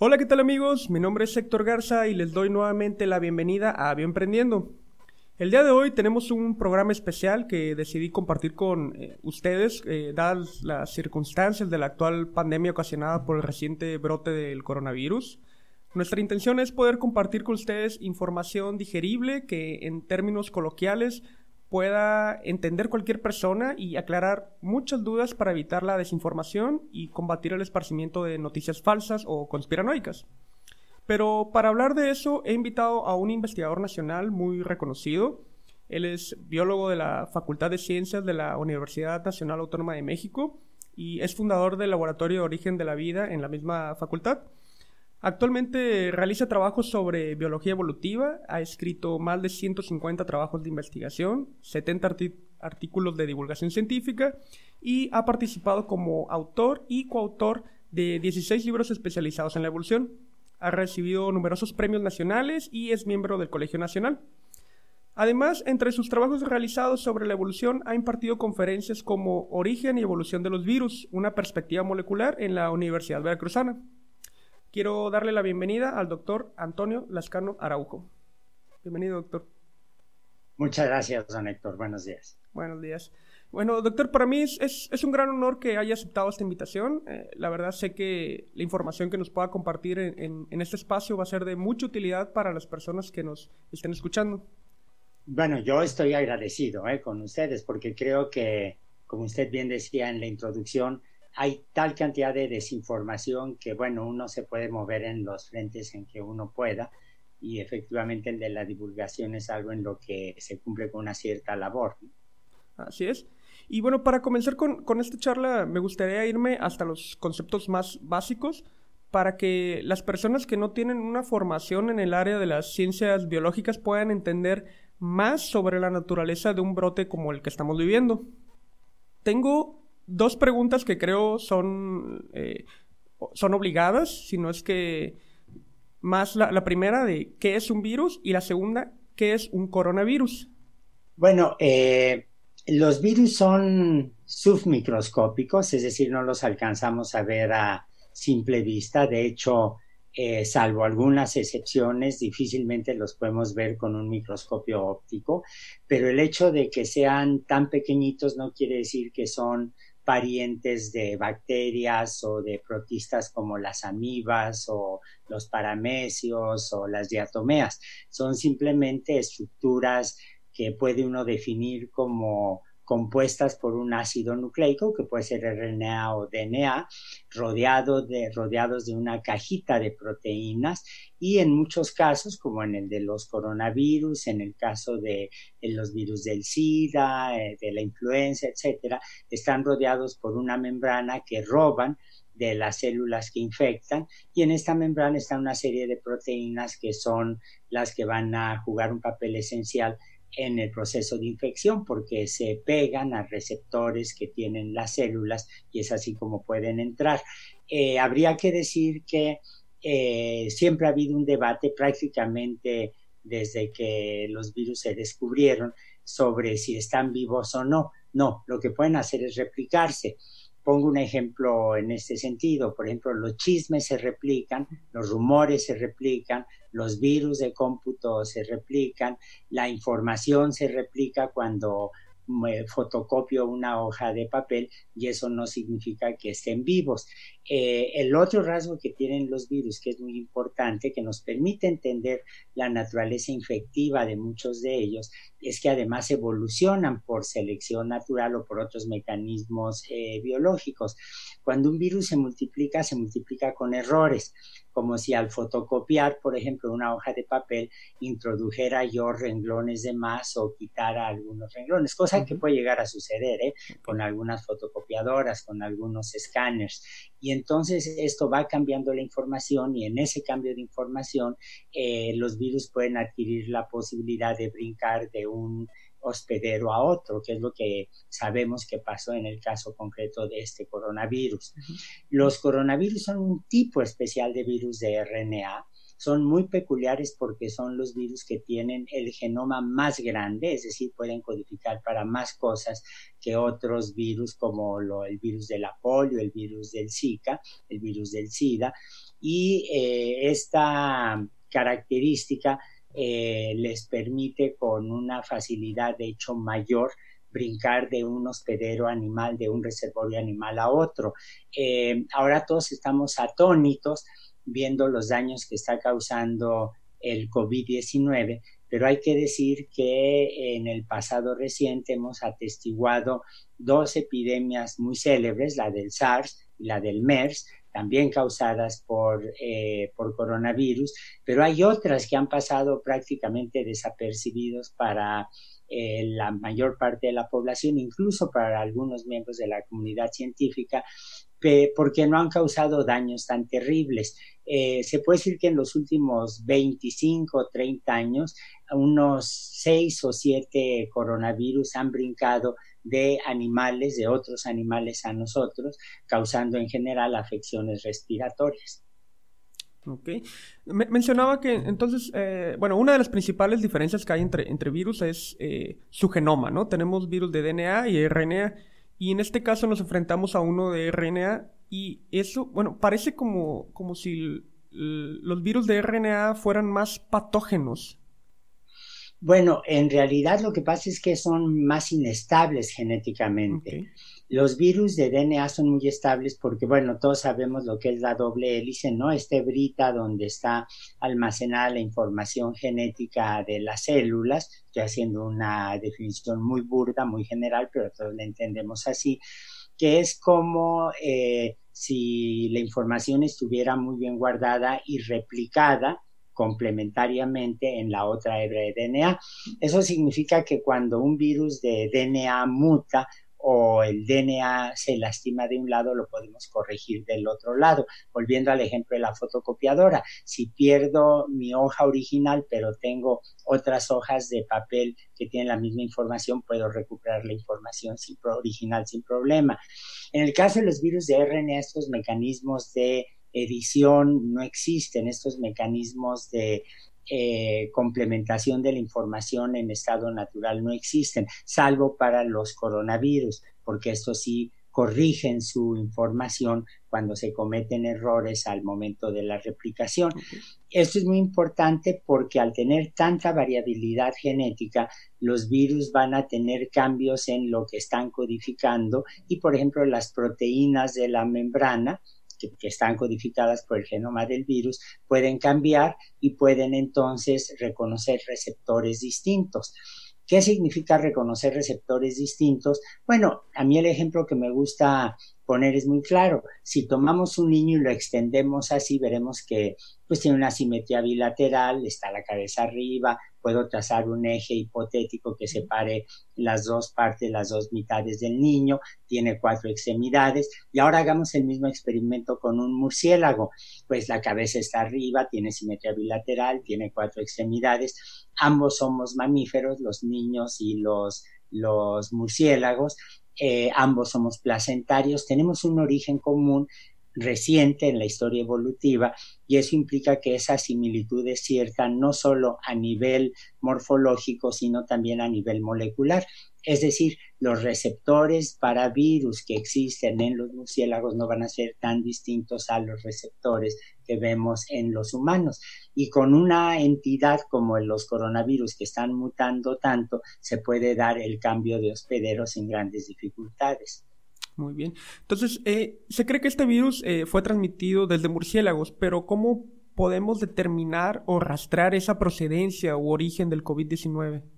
Hola, ¿qué tal amigos? Mi nombre es Héctor Garza y les doy nuevamente la bienvenida a Bioemprendiendo. El día de hoy tenemos un programa especial que decidí compartir con eh, ustedes, eh, dadas las circunstancias de la actual pandemia ocasionada por el reciente brote del coronavirus. Nuestra intención es poder compartir con ustedes información digerible que en términos coloquiales pueda entender cualquier persona y aclarar muchas dudas para evitar la desinformación y combatir el esparcimiento de noticias falsas o conspiranoicas. Pero para hablar de eso he invitado a un investigador nacional muy reconocido. Él es biólogo de la Facultad de Ciencias de la Universidad Nacional Autónoma de México y es fundador del Laboratorio de Origen de la Vida en la misma facultad. Actualmente realiza trabajos sobre biología evolutiva, ha escrito más de 150 trabajos de investigación, 70 artículos de divulgación científica y ha participado como autor y coautor de 16 libros especializados en la evolución. Ha recibido numerosos premios nacionales y es miembro del Colegio Nacional. Además, entre sus trabajos realizados sobre la evolución ha impartido conferencias como Origen y Evolución de los Virus, una perspectiva molecular en la Universidad Veracruzana. Quiero darle la bienvenida al doctor Antonio Lascano Araujo. Bienvenido, doctor. Muchas gracias, don Héctor. Buenos días. Buenos días. Bueno, doctor, para mí es, es, un gran honor que haya aceptado esta invitación. Eh, la verdad sé que la información que nos pueda compartir en, en, este espacio va a ser de mucha utilidad para las personas que nos estén escuchando. Bueno, yo estoy agradecido eh, con ustedes porque creo que, como usted bien decía en la introducción, hay tal cantidad de desinformación que, bueno, uno se puede mover en los frentes en que uno pueda y efectivamente el de la divulgación es algo en lo que se cumple con una cierta labor. Así es. Y bueno, para comenzar con, con esta charla, me gustaría irme hasta los conceptos más básicos para que las personas que no tienen una formación en el área de las ciencias biológicas puedan entender más sobre la naturaleza de un brote como el que estamos viviendo. Tengo dos preguntas que creo son, eh, son obligadas, si no es que más la, primera de qué es un virus y la segunda, qué es un coronavirus. Bueno, eh, los virus son submicroscópicos, es decir, no los alcanzamos a ver a simple vista. De hecho, eh, salvo algunas excepciones, difícilmente los podemos ver con un microscopio óptico, pero el hecho de que sean tan pequeñitos no quiere decir que son parientes de bacterias o de protistas como las amibas o los paramecios o las diatomeas. Son simplemente estructuras que puede uno definir como compuestas por un ácido nucleico, que puede ser RNA o DNA, rodeado de, rodeados de una cajita de proteínas y en muchos casos, como en el de los coronavirus, en el caso de, los virus del SIDA, eh, de la influenza, etcétera, están rodeados por una membrana que roban de las células que infectan y en esta membrana está una serie de proteínas que son las que van a jugar un papel esencial en el proceso de infección porque se pegan a receptores que tienen las células y es así como pueden entrar. Eh, habría que decir que eh, siempre ha habido un debate prácticamente desde que los virus se descubrieron sobre si están vivos o no. No, lo que pueden hacer es replicarse. Pongo un ejemplo en este sentido. Por ejemplo, los chismes se replican, los rumores se replican, los virus de cómputo se replican, la información se replica cuando fotocopio una hoja de papel y eso no significa que estén vivos. Eh, el otro rasgo que tienen los virus, que es muy importante, que nos permite entender la naturaleza infectiva de muchos de ellos, es que además evolucionan por selección natural o por otros mecanismos eh, biológicos. Cuando un virus se multiplica, se multiplica con errores, como si al fotocopiar, por ejemplo, una hoja de papel, introdujera yo renglones de más o quitara algunos renglones, cosa que puede llegar a suceder ¿eh? con algunas fotocopiadoras, con algunos escáneres. Y entonces esto va cambiando la información y en ese cambio de información eh, los virus pueden adquirir la posibilidad de brincar de un hospedero a otro, que es lo que sabemos que pasó en el caso concreto de este coronavirus. Los coronavirus son un tipo especial de virus de RNA son muy peculiares porque son los virus que tienen el genoma más grande, es decir, pueden codificar para más cosas que otros virus como el virus de la polio, el virus del Zika, el virus del SIDA, y eh, esta característica eh, les permite con una facilidad de hecho mayor brincar de un hospedero animal, de un reservorio animal a otro. Eh, ahora todos estamos atónitos viendo los daños que está causando el COVID-19, pero hay que decir que en el pasado reciente hemos atestiguado dos epidemias muy célebres, la del SARS y la del MERS, también causadas por, eh, por coronavirus, pero hay otras que han pasado prácticamente desapercibidos para eh, la mayor parte de la población, incluso para algunos miembros de la comunidad científica, porque no han causado daños tan terribles. Eh, se puede decir que en los últimos 25 o 30 años, unos 6 o 7 coronavirus han brincado de animales, de otros animales a nosotros, causando en general afecciones respiratorias. Ok. mencionaba que entonces, eh, bueno, una de las principales diferencias que hay entre, entre virus es eh, su genoma, ¿no? Tenemos virus de DNA y RNA, y en este caso nos enfrentamos a uno de RNA, y eso, bueno, parece como, como si los virus de RNA fueran más patógenos. Bueno, en realidad lo que pasa es que son más inestables genéticamente. Los virus de DNA son muy estables porque, bueno, todos sabemos lo que es la doble hélice, ¿no? Este brita donde está almacenada la información genética de las células. Estoy haciendo una definición muy burda, muy general, pero todos la entendemos así, que es como eh, si la información estuviera muy bien guardada y replicada complementariamente en la otra hebra de DNA. Eso significa que cuando un virus de DNA muta, o el DNA se lastima de un lado, lo podemos corregir del otro lado. Volviendo al ejemplo de la fotocopiadora, si pierdo mi hoja original, pero tengo otras hojas de papel que tienen la misma información, puedo recuperar la información original sin problema. En el caso de los virus de RNA, estos mecanismos de edición no existen, estos mecanismos de eh, complementación de la información en estado natural no existen, salvo para los coronavirus, porque estos sí corrigen su información cuando se cometen errores al momento de la replicación. Esto es muy importante porque al tener tanta variabilidad genética, los virus van a tener cambios en lo que están codificando y, por ejemplo, las proteínas de la membrana, que, están codificadas por el genoma del virus pueden cambiar y pueden entonces reconocer receptores distintos. ¿Qué significa reconocer receptores distintos? Bueno, a mí el ejemplo que me gusta poner es muy claro. Si tomamos un niño y lo extendemos así, veremos que pues tiene una simetría bilateral, está la cabeza arriba, puedo trazar un eje hipotético que separe las dos partes, las dos mitades del niño, tiene cuatro extremidades. Y ahora hagamos el mismo experimento con un murciélago. Pues la cabeza está arriba, tiene simetría bilateral, tiene cuatro extremidades. Ambos somos mamíferos, los niños y los, los murciélagos. Eh, ambos somos placentarios, tenemos un origen común reciente en la historia evolutiva y eso implica que esa similitud es cierta no solo a nivel morfológico, sino también a nivel molecular. Es decir, los receptores para virus que existen en los murciélagos no van a ser tan distintos a los receptores que vemos en los humanos. Y con una entidad como los coronavirus que están mutando tanto, se puede dar el cambio de hospederos sin grandes dificultades. Muy bien. Entonces, eh, se cree que este virus eh, fue transmitido desde murciélagos, pero ¿cómo podemos determinar o rastrear esa procedencia u origen del COVID-19?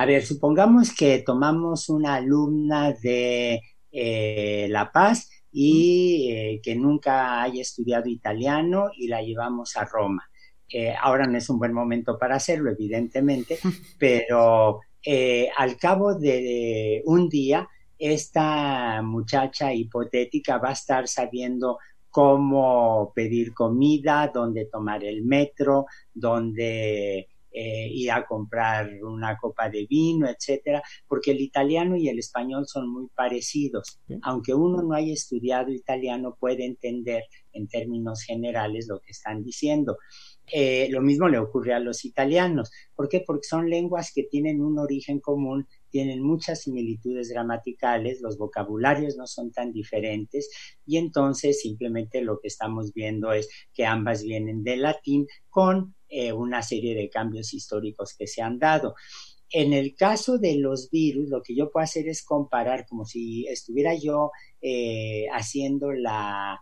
A ver, supongamos que tomamos una alumna de eh, La Paz y que nunca haya estudiado italiano y la llevamos a Roma. ahora no es un buen momento para hacerlo, evidentemente, pero al cabo de un día esta muchacha hipotética va a estar sabiendo cómo pedir comida, dónde tomar el metro, dónde eh, ir a comprar una copa de vino, etcétera, porque el italiano y el español son muy parecidos. Aunque uno no haya estudiado italiano, puede entender en términos generales lo que están diciendo. Eh, lo mismo le ocurre a los italianos. ¿Por qué? Porque son lenguas que tienen un origen común tienen muchas similitudes gramaticales, los vocabularios no son tan diferentes y entonces simplemente lo que estamos viendo es que ambas vienen del latín con eh, una serie de cambios históricos que se han dado. En el caso de los virus, lo que yo puedo hacer es comparar como si estuviera yo eh, haciendo la,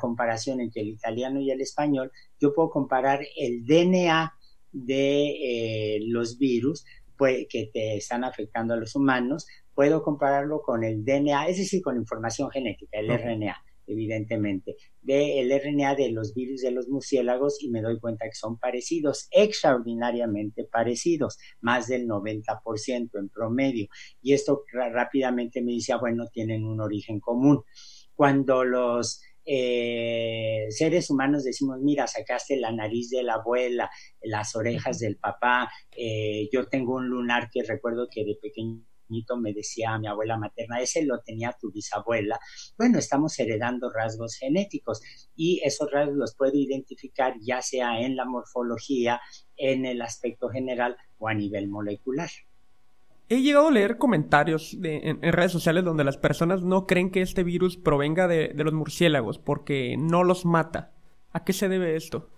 comparación entre el italiano y el español, yo puedo comparar el DNA de eh, los virus pues, que te están afectando a los humanos, puedo compararlo con el DNA, es decir, con información genética, el RNA, evidentemente, del RNA de los virus de los murciélagos y me doy cuenta que son parecidos, extraordinariamente parecidos, más del 90% en promedio. Y esto rápidamente me dice, ah, bueno, tienen un origen común. Cuando los eh, seres humanos decimos, mira, sacaste la nariz de la abuela, las orejas del papá, eh, yo tengo un lunar que recuerdo que de pequeñito me decía mi abuela materna, ese lo tenía tu bisabuela. Bueno, estamos heredando rasgos genéticos y esos rasgos los puedo identificar ya sea en la morfología, en el aspecto general o a nivel molecular. He llegado a leer comentarios en, redes sociales donde las personas no creen que este virus provenga de, los murciélagos porque no los mata. ¿A qué se debe esto?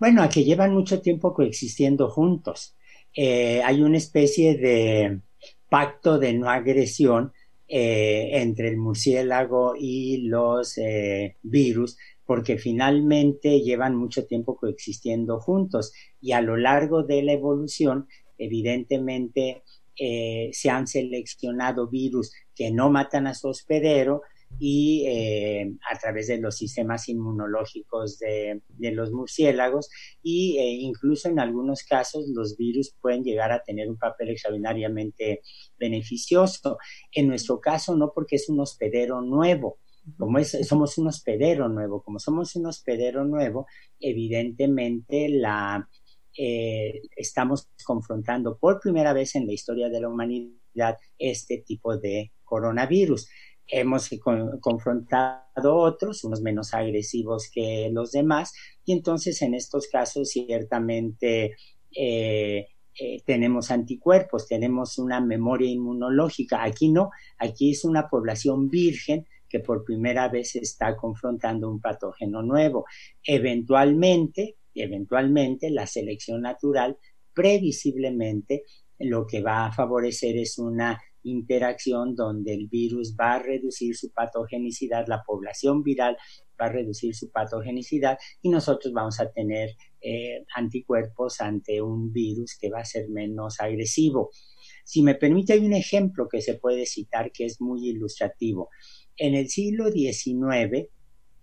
Bueno, a que llevan mucho tiempo coexistiendo juntos. Eh, hay una especie de pacto de no agresión eh, entre el murciélago y los eh, virus, porque finalmente llevan mucho tiempo coexistiendo juntos y a lo largo de la evolución, evidentemente, eh, se han seleccionado virus que no matan a su hospedero y eh, a través de los sistemas inmunológicos de, los murciélagos y eh, incluso en algunos casos los virus pueden llegar a tener un papel extraordinariamente beneficioso. En nuestro caso no porque es un hospedero nuevo, como somos un hospedero nuevo, como somos un hospedero nuevo, evidentemente la, eh, estamos confrontando por primera vez en la historia de la humanidad este tipo de coronavirus. Hemos confrontado otros, unos menos agresivos que los demás, y entonces en estos casos ciertamente eh, eh, tenemos anticuerpos, tenemos una memoria inmunológica. Aquí no, aquí es una población virgen que por primera vez está confrontando un patógeno nuevo. Eventualmente, eventualmente la selección natural previsiblemente lo que va a favorecer es una interacción donde el virus va a reducir su patogenicidad, la población viral va a reducir su patogenicidad y nosotros vamos a tener eh, anticuerpos ante un virus que va a ser menos agresivo. Si me permite, hay un ejemplo que se puede citar que es muy ilustrativo. En el siglo XIX,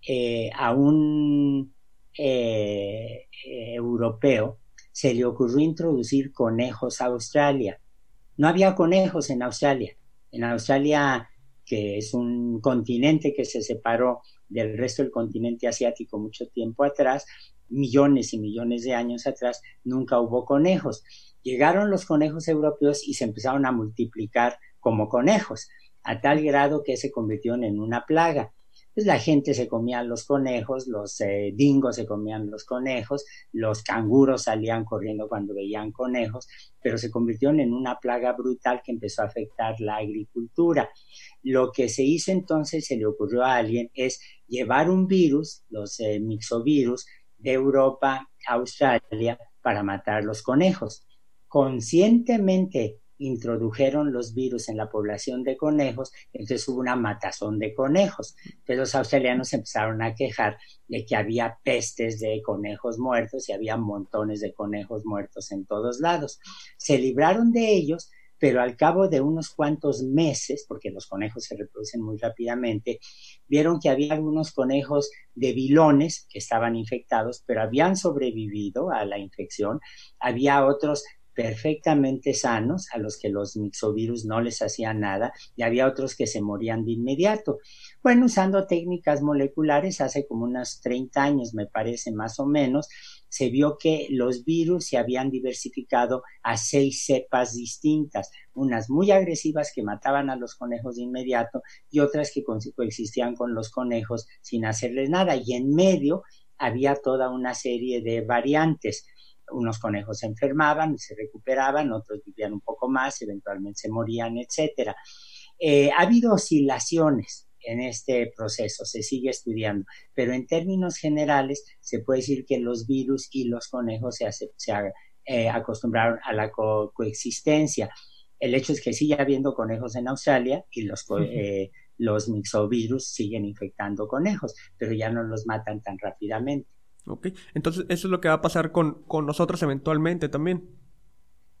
eh, a un eh, europeo se le ocurrió introducir conejos a Australia. No había conejos en Australia. En Australia, que es un continente que se separó del resto del continente asiático mucho tiempo atrás, millones y millones de años atrás, nunca hubo conejos. Llegaron los conejos europeos y se empezaron a multiplicar como conejos, a tal grado que se convirtieron en una plaga pues la gente se comía los conejos, los eh, dingos se comían los conejos, los canguros salían corriendo cuando veían conejos, pero se convirtieron en una plaga brutal que empezó a afectar la agricultura. Lo que se hizo entonces, se le ocurrió a alguien, es llevar un virus, los eh, mixovirus, de Europa a Australia para matar los conejos. Conscientemente introdujeron los virus en la población de conejos, entonces hubo una matazón de conejos. Entonces los australianos empezaron a quejar de que había pestes de conejos muertos y había montones de conejos muertos en todos lados. Se libraron de ellos, pero al cabo de unos cuantos meses, porque los conejos se reproducen muy rápidamente, vieron que había algunos conejos de bilones que estaban infectados, pero habían sobrevivido a la infección, había otros perfectamente sanos, a los que los mixovirus no les hacían nada, y había otros que se morían de inmediato. Bueno, usando técnicas moleculares, hace como unos 30 años, me parece más o menos, se vio que los virus se habían diversificado a seis cepas distintas, unas muy agresivas que mataban a los conejos de inmediato y otras que coexistían con los conejos sin hacerles nada. Y en medio había toda una serie de variantes unos conejos se enfermaban, se recuperaban, otros vivían un poco más, eventualmente se morían, etcétera. Eh, ha habido oscilaciones en este proceso, se sigue estudiando, pero en términos generales se puede decir que los virus y los conejos se, se eh, acostumbraron a la coexistencia. El hecho es que sigue habiendo conejos en Australia y los, eh, los mixovirus siguen infectando conejos, pero ya no los matan tan rápidamente. Ok, entonces eso es lo que va a pasar con, con nosotros eventualmente también.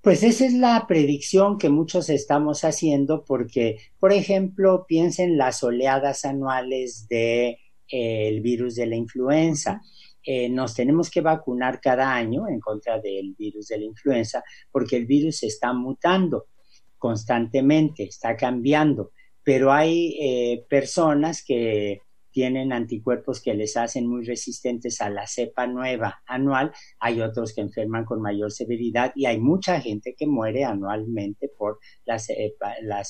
Pues esa es la predicción que muchos estamos haciendo porque, por ejemplo, piensen las oleadas anuales del de, eh, virus de la influenza. Eh, nos tenemos que vacunar cada año en contra del virus de la influenza porque el virus está mutando constantemente, está cambiando, pero hay eh, personas que tienen anticuerpos que les hacen muy resistentes a la cepa nueva anual, hay otros que enferman con mayor severidad y hay mucha gente que muere anualmente por las,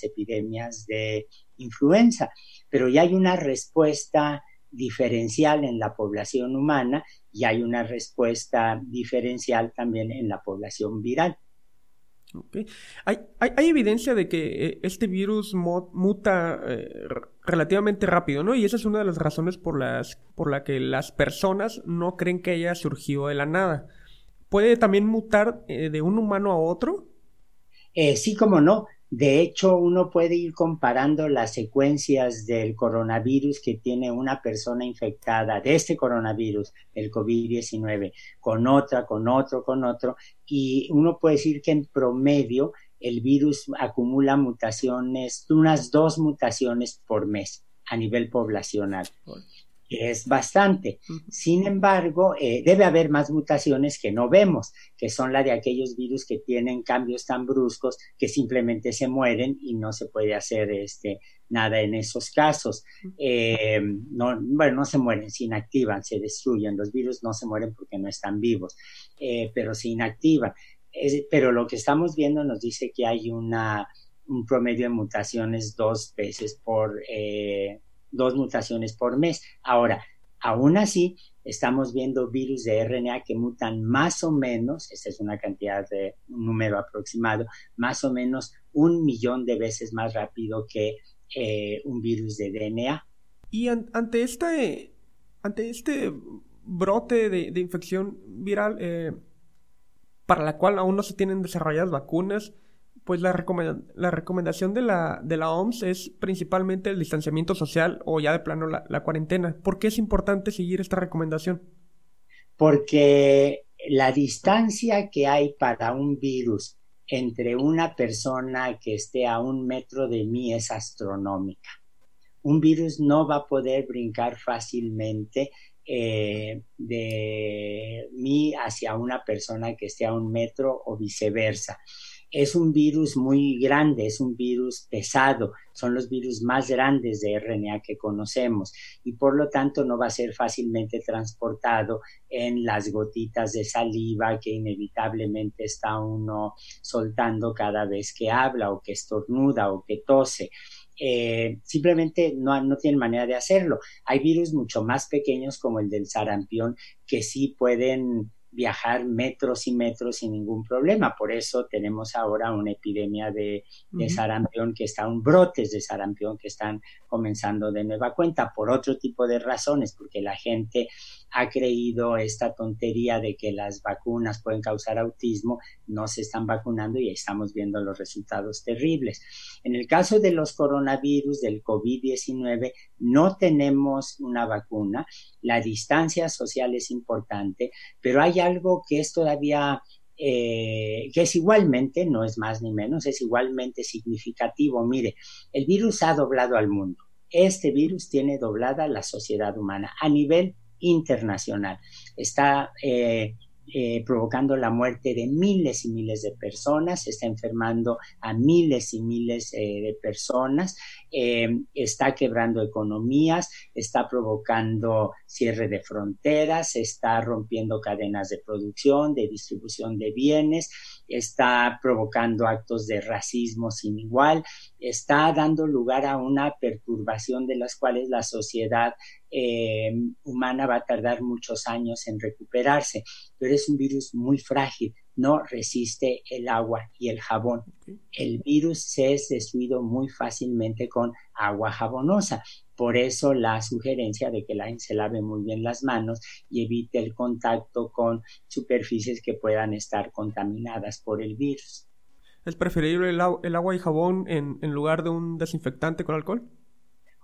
epidemias de influenza, pero ya hay una respuesta diferencial en la población humana y hay una respuesta diferencial también en la población viral. ¿Hay, hay, evidencia de que eh, este virus muta eh, relativamente rápido, ¿no? Y esa es una de las razones por las por la que las personas no creen que haya surgido de la nada. ¿Puede también mutar eh, de un humano a otro? sí, como no. De hecho, uno puede ir comparando las secuencias del coronavirus que tiene una persona infectada de este coronavirus, el COVID-19, con otra, con otro, con otro, y uno puede decir que en promedio el virus acumula mutaciones, unas dos mutaciones por mes a nivel poblacional es bastante. Sin embargo, eh, debe haber más mutaciones que no vemos, que son la de aquellos virus que tienen cambios tan bruscos que simplemente se mueren y no se puede hacer este, nada en esos casos. Eh, no, bueno, no se mueren, se inactivan, se destruyen. Los virus no se mueren porque no están vivos, eh, pero se inactivan. pero lo que estamos viendo nos dice que hay una, un promedio de mutaciones dos veces por dos mutaciones por mes. Ahora, aún así, estamos viendo virus de RNA que mutan más o menos, esa es una cantidad de un número aproximado, más o menos un millón de veces más rápido que eh, un virus de DNA. Y ante este, ante este brote de, infección viral, eh, para la cual aún no se tienen desarrolladas vacunas, pues la, la recomendación de la, de la OMS es principalmente el distanciamiento social o ya de plano la, la cuarentena. ¿Por qué es importante seguir esta recomendación? Porque la distancia que hay para un virus entre una persona que esté a un metro de mí es astronómica. Un virus no va a poder brincar fácilmente eh, de mí hacia una persona que esté a un metro o viceversa es un virus muy grande, es un virus pesado, son los virus más grandes de RNA que conocemos y por lo tanto no va a ser fácilmente transportado en las gotitas de saliva que inevitablemente está uno soltando cada vez que habla o que estornuda o que tose. Eh, simplemente no, no tienen manera de hacerlo. Hay virus mucho más pequeños como el del sarampión que sí pueden viajar metros y metros sin ningún problema. Por eso tenemos ahora una epidemia de, sarampión que está, un brotes de sarampión que están comenzando de nueva cuenta por otro tipo de razones, porque la gente ha creído esta tontería de que las vacunas pueden causar autismo, no se están vacunando y estamos viendo los resultados terribles. En el caso de los coronavirus, del COVID-19, no tenemos una vacuna, la distancia social es importante, pero hay algo que es todavía eh, que es igualmente, no es más ni menos, es igualmente significativo. Mire, el virus ha doblado al mundo. Este virus tiene doblada la sociedad humana a nivel internacional. Está eh, eh, provocando la muerte de miles y miles de personas, está enfermando a miles y miles de personas. Eh, está quebrando economías, está provocando cierre de fronteras, está rompiendo cadenas de producción, de distribución de bienes, está provocando actos de racismo sin igual, está dando lugar a una perturbación de las cuales la sociedad eh, humana va a tardar muchos años en recuperarse, pero es un virus muy frágil, no resiste el agua y el jabón. El virus se es destruido muy fácilmente con agua jabonosa. Por eso la sugerencia de que la gente se lave muy bien las manos y evite el contacto con superficies que puedan estar contaminadas por el virus. ¿Es preferible el, agua y jabón en lugar de un desinfectante con alcohol?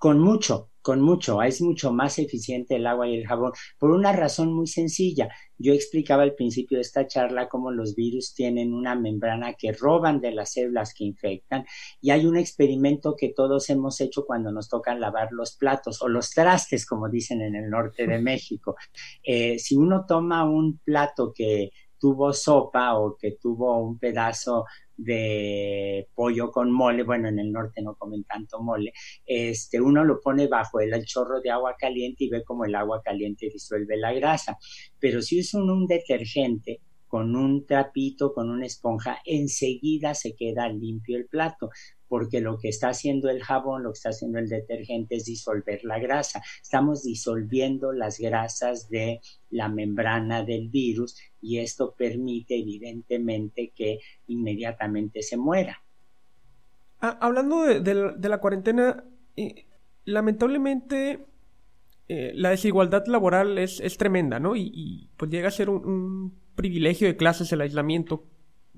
Con mucho, con mucho. Es mucho más eficiente el agua y el jabón por una razón muy sencilla. Yo explicaba al principio de esta charla cómo los virus tienen una membrana que roban de las células que infectan y hay un experimento que todos hemos hecho cuando nos toca lavar los platos o los trastes, como dicen en el norte de México. Eh, si uno toma un plato que tuvo sopa o que tuvo un pedazo de pollo con mole, bueno, en el norte no comen tanto mole, este, uno lo pone bajo el, chorro de agua caliente y ve como el agua caliente disuelve la grasa. Pero si usa un detergente, con un trapito, con una esponja, enseguida se queda limpio el plato porque lo que está haciendo el jabón, lo que está haciendo el detergente es disolver la grasa. Estamos disolviendo las grasas de la membrana del virus y esto permite evidentemente que inmediatamente se muera. Ah, hablando de, la cuarentena, lamentablemente eh, la desigualdad laboral es, tremenda, ¿no? Y, pues llega a ser un privilegio de clases el aislamiento.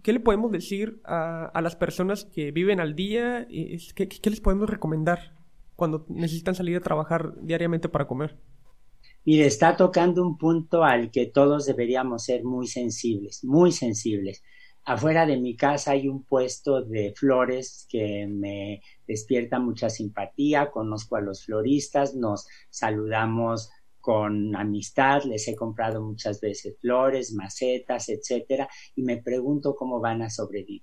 ¿Qué le podemos decir a, las personas que viven al día? ¿Qué, ¿Qué, les podemos recomendar cuando necesitan salir a trabajar diariamente para comer? Mire, está tocando un punto al que todos deberíamos ser muy sensibles, muy sensibles. Afuera de mi casa hay un puesto de flores que me despierta mucha simpatía, conozco a los floristas, nos saludamos con amistad, les he comprado muchas veces flores, macetas, etcétera, y me pregunto cómo van a sobrevivir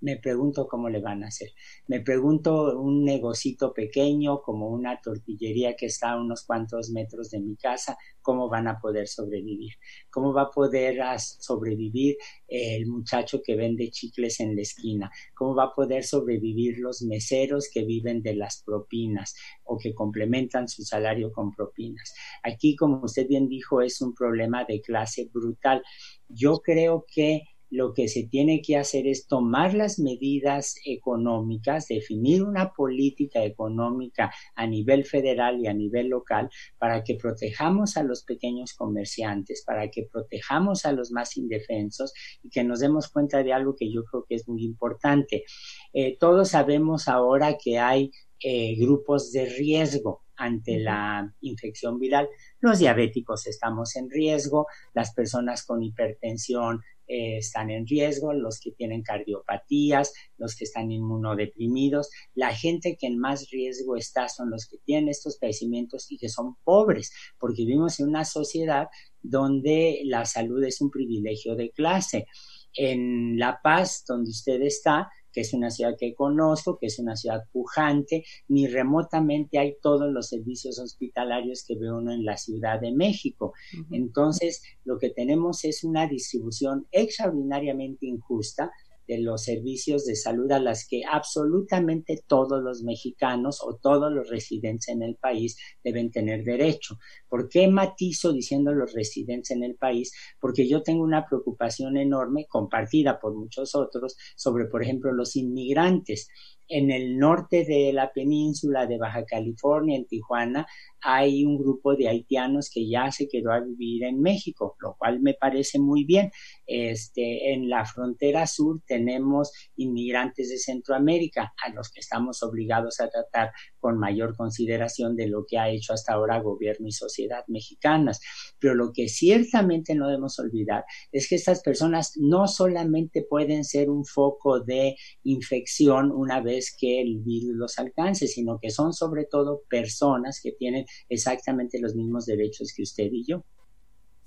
me pregunto cómo le van a hacer. Me pregunto un negocito pequeño como una tortillería que está a unos cuantos metros de mi casa, cómo van a poder sobrevivir. ¿Cómo va a poder sobrevivir el muchacho que vende chicles en la esquina? ¿Cómo va a poder sobrevivir los meseros que viven de las propinas o que complementan su salario con propinas? Aquí, como usted bien dijo, es un problema de clase brutal. Yo creo que lo que se tiene que hacer es tomar las medidas económicas, definir una política económica a nivel federal y a nivel local para que protejamos a los pequeños comerciantes, para que protejamos a los más indefensos y que nos demos cuenta de algo que yo creo que es muy importante. Eh, todos sabemos ahora que hay eh, grupos de riesgo ante la infección viral. Los diabéticos estamos en riesgo, las personas con hipertensión eh, están en riesgo, los que tienen cardiopatías, los que están inmunodeprimidos. La gente que en más riesgo está son los que tienen estos padecimientos y que son pobres, porque vivimos en una sociedad donde la salud es un privilegio de clase. En La Paz, donde usted está, que es una ciudad que conozco, que es una ciudad pujante, ni remotamente hay todos los servicios hospitalarios que ve uno en la Ciudad de México. Entonces, lo que tenemos es una distribución extraordinariamente injusta de los servicios de salud a las que absolutamente todos los mexicanos o todos los residentes en el país deben tener derecho. ¿Por qué matizo diciendo los residentes en el país? Porque yo tengo una preocupación enorme, compartida por muchos otros, sobre, por ejemplo, los inmigrantes en el norte de la península de Baja California, en Tijuana, hay un grupo de haitianos que ya se quedó a vivir en México, lo cual me parece muy bien. Este, en la frontera sur tenemos inmigrantes de Centroamérica, a los que estamos obligados a tratar con mayor consideración de lo que ha hecho hasta ahora gobierno y sociedad mexicanas. Pero lo que ciertamente no debemos olvidar es que estas personas no solamente pueden ser un foco de infección una vez que el virus los alcance, sino que son sobre todo personas que tienen exactamente los mismos derechos que usted y yo.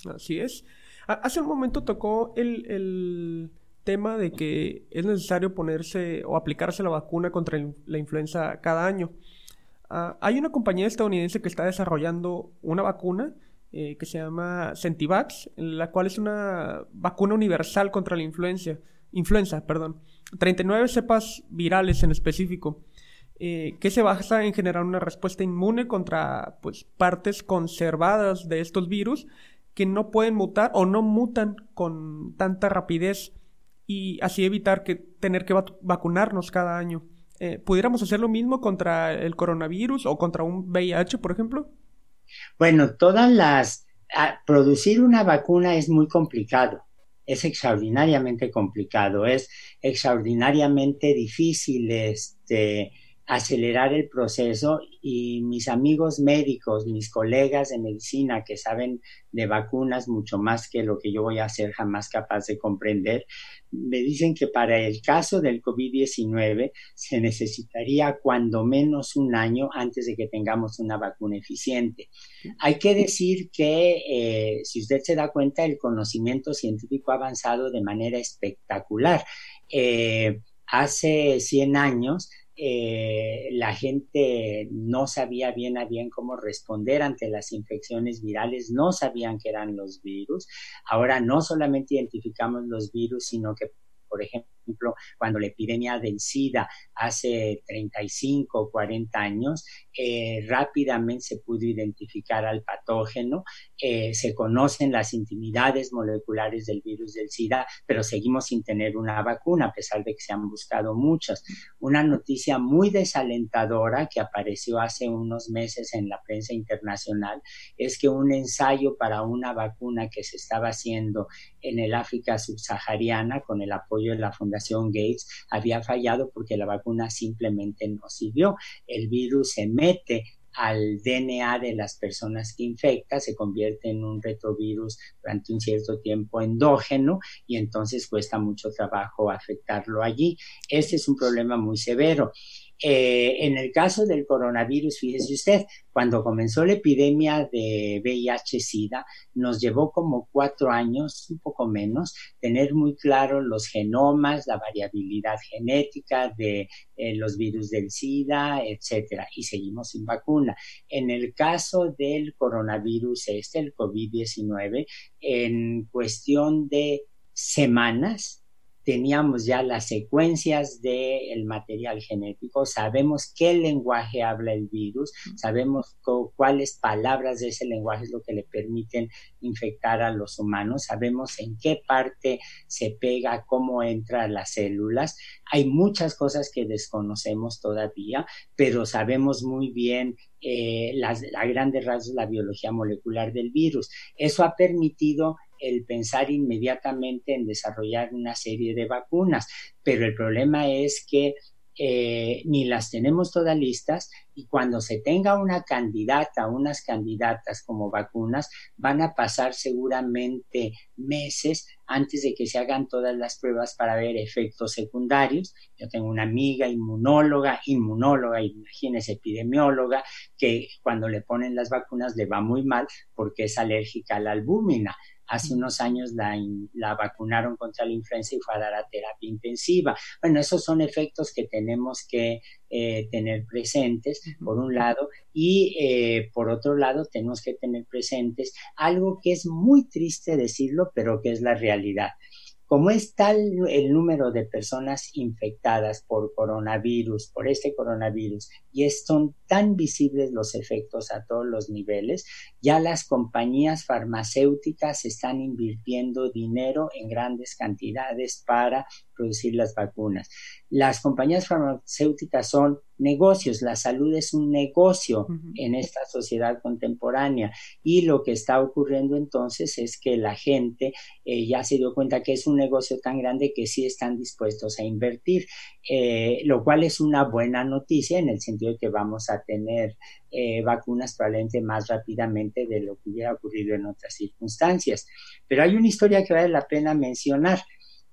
Así es. Hace un momento tocó el, tema de que es necesario ponerse o aplicarse la vacuna contra la influenza cada año. Ah, hay una compañía estadounidense que está desarrollando una vacuna eh, que se llama Centivax, la cual es una vacuna universal contra la influenza, influenza, perdón, 39 cepas virales en específico, eh, que se basa en generar una respuesta inmune contra pues, partes conservadas de estos virus que no pueden mutar o no mutan con tanta rapidez y así evitar que tener que vacunarnos cada año. Eh, ¿Pudiéramos hacer lo mismo contra el coronavirus o contra un VIH, por ejemplo? Bueno, todas las... producir una vacuna es muy complicado, es extraordinariamente complicado, es extraordinariamente difícil este, acelerar el proceso y mis amigos médicos, mis colegas de medicina que saben de vacunas mucho más que lo que yo voy a ser jamás capaz de comprender, me dicen que para el caso del COVID-19 se necesitaría cuando menos un año antes de que tengamos una vacuna eficiente. Hay que decir que, eh, si usted se da cuenta, el conocimiento científico ha avanzado de manera espectacular. Eh, hace 100 años eh, la gente no sabía bien a bien cómo responder ante las infecciones virales, no sabían que eran los virus. Ahora no solamente identificamos los virus, sino que, por ejemplo, ejemplo, cuando la epidemia del SIDA hace 35 o 40 años, eh, rápidamente se pudo identificar al patógeno, eh, se conocen las intimidades moleculares del virus del SIDA, pero seguimos sin tener una vacuna, a pesar de que se han buscado muchas. Una noticia muy desalentadora que apareció hace unos meses en la prensa internacional es que un ensayo para una vacuna que se estaba haciendo en el África subsahariana con el apoyo de la Fundación Gates había fallado porque la vacuna simplemente no sirvió. El virus se mete al DNA de las personas que infecta, se convierte en un retrovirus durante un cierto tiempo endógeno y entonces cuesta mucho trabajo afectarlo allí. Este es un problema muy severo. Eh, en el caso del coronavirus, fíjese usted, cuando comenzó la epidemia de VIH-Sida, nos llevó como cuatro años, un poco menos, tener muy claro los genomas, la variabilidad genética de eh, los virus del SIDA, etcétera, y seguimos sin vacuna. En el caso del coronavirus este, el COVID-19, en cuestión de semanas, teníamos ya las secuencias del material genético, sabemos qué lenguaje habla el virus, sabemos cuáles palabras de ese lenguaje es lo que le permiten infectar a los humanos, sabemos en qué parte se pega, cómo entra a las células. Hay muchas cosas que desconocemos todavía, pero sabemos muy bien eh, las, a grandes rasgos la biología molecular del virus. Eso ha permitido el pensar inmediatamente en desarrollar una serie de vacunas, pero el problema es que eh, ni las tenemos todas listas y cuando se tenga una candidata, unas candidatas como vacunas, van a pasar seguramente meses antes de que se hagan todas las pruebas para ver efectos secundarios. Yo tengo una amiga inmunóloga, inmunóloga, imagínese, epidemióloga, que cuando le ponen las vacunas le va muy mal porque es alérgica a la albúmina. Hace unos años la, vacunaron contra la influenza y fue a dar a terapia intensiva. Bueno, esos son efectos que tenemos que eh, tener presentes, por un lado, y eh, por otro lado tenemos que tener presentes algo que es muy triste decirlo, pero que es la realidad. Como es tal el número de personas infectadas por coronavirus, por este coronavirus, y son tan visibles los efectos a todos los niveles, ya las compañías farmacéuticas están invirtiendo dinero en grandes cantidades para producir las vacunas. Las compañías farmacéuticas son negocios, la salud es un negocio en esta sociedad contemporánea y lo que está ocurriendo entonces es que la gente eh, ya se dio cuenta que es un negocio tan grande que sí están dispuestos a invertir, eh, lo cual es una buena noticia en el sentido que vamos a tener eh, vacunas probablemente más rápidamente de lo que hubiera ocurrido en otras circunstancias. Pero hay una historia que vale la pena mencionar.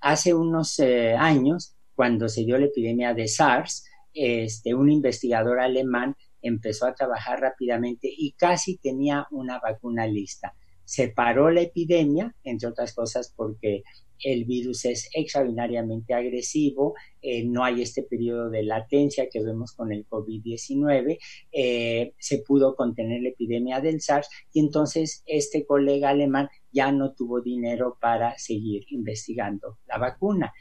Hace unos años, cuando se dio la epidemia de SARS, este, un investigador alemán empezó a trabajar rápidamente y casi tenía una vacuna lista. Se paró la epidemia, entre otras cosas porque el virus es extraordinariamente agresivo, eh, no hay este periodo de latencia que vemos con el COVID-19, eh, se pudo contener la epidemia del SARS y entonces este colega alemán ya no tuvo dinero para seguir investigando la vacuna.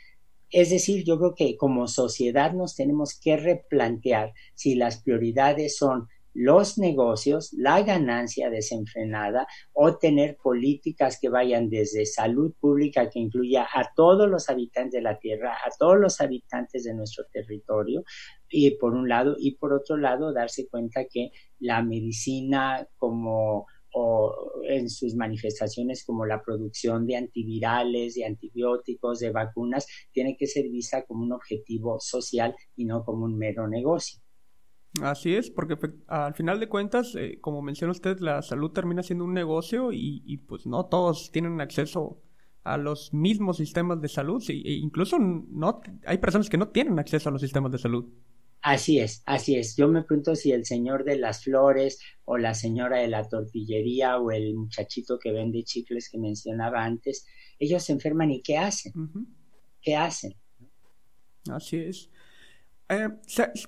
Es decir, yo creo que como sociedad nos tenemos que replantear si las prioridades son los negocios, la ganancia desenfrenada o tener políticas que vayan desde salud pública que incluya a todos los habitantes de la tierra, a todos los habitantes de nuestro territorio, y por un lado, y por otro lado, darse cuenta que la medicina como o en sus manifestaciones como la producción de antivirales, de antibióticos, de vacunas, tiene que ser vista como un objetivo social y no como un mero negocio. Así es, porque al final de cuentas, eh, como menciona usted, la salud termina siendo un negocio y, pues no todos tienen acceso a los mismos sistemas de salud, e incluso no hay personas que no tienen acceso a los sistemas de salud. Así es, así es. Yo me pregunto si el señor de las flores o la señora de la tortillería o el muchachito que vende chicles que mencionaba antes, ellos se enferman y ¿qué hacen? ¿Qué hacen? Así es. Eh,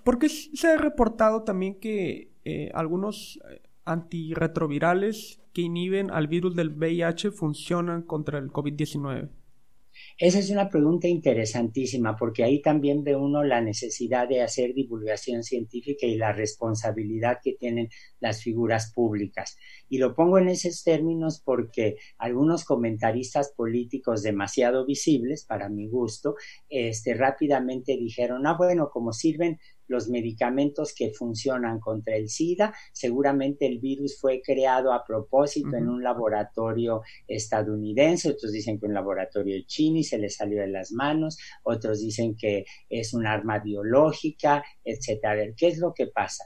porque se ha reportado también que eh, algunos eh, antirretrovirales que inhiben al virus del VIH funcionan contra el COVID-19? Esa es una pregunta interesantísima porque ahí también ve uno la necesidad de hacer divulgación científica y la responsabilidad que tienen las figuras públicas. Y lo pongo en esos términos porque algunos comentaristas políticos demasiado visibles, para mi gusto, este, rápidamente dijeron, ah, bueno, como sirven los medicamentos que funcionan contra el SIDA. Seguramente el virus fue creado a propósito en un laboratorio estadounidense, otros dicen que un laboratorio chino y se le salió de las manos, otros dicen que es un arma biológica, etcétera. A ver, ¿qué es lo que pasa?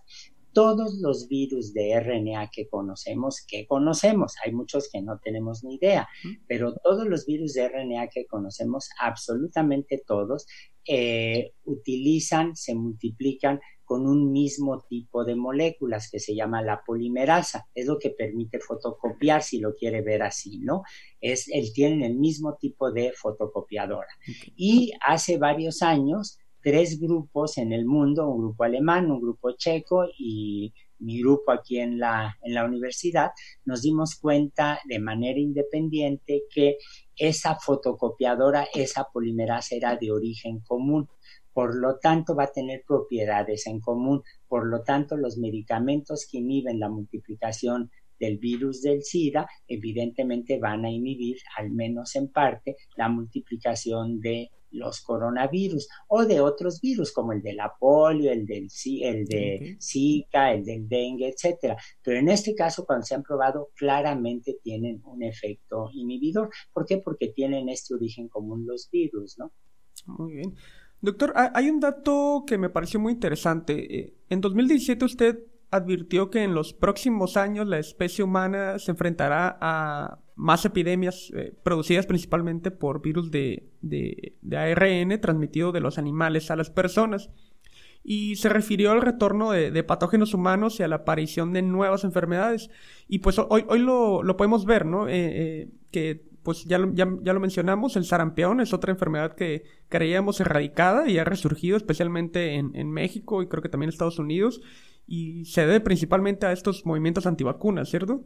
Todos los virus de RNA que conocemos, que conocemos, hay muchos que no tenemos ni idea, pero todos los virus de RNA que conocemos, absolutamente todos, eh, utilizan, se multiplican con un mismo tipo de moléculas que se llama la polimerasa. Es lo que permite fotocopiar, si lo quiere ver así, ¿no? Es, el, tienen el mismo tipo de fotocopiadora. Y hace varios años tres grupos en el mundo, un grupo alemán, un grupo checo y mi grupo aquí en la, en la universidad, nos dimos cuenta de manera independiente que esa fotocopiadora, esa polimerasa era de origen común. Por lo tanto, va a tener propiedades en común. Por lo tanto, los medicamentos que inhiben la multiplicación del virus del SIDA, evidentemente van a inhibir, al menos en parte, la multiplicación de los coronavirus o de otros virus como el de la polio, el del el de Zika, el del dengue, etcétera. Pero en este caso, cuando se han probado, claramente tienen un efecto inhibidor. ¿Por qué? Porque tienen este origen común los virus, ¿no? Muy bien. Doctor, hay un dato que me pareció muy interesante. Eh, en 2017 usted advirtió que en los próximos años la especie humana se enfrentará a más epidemias eh, producidas principalmente por virus de, ARN transmitido de los animales a las personas. Y se refirió al retorno de, patógenos humanos y a la aparición de nuevas enfermedades. Y pues hoy, hoy lo, podemos ver, ¿no? Eh, eh, que pues ya, ya, lo mencionamos, el sarampión es otra enfermedad que creíamos erradicada y ha resurgido especialmente en, en México y creo que también en Estados Unidos. Y se debe principalmente a estos movimientos antivacunas, ¿cierto?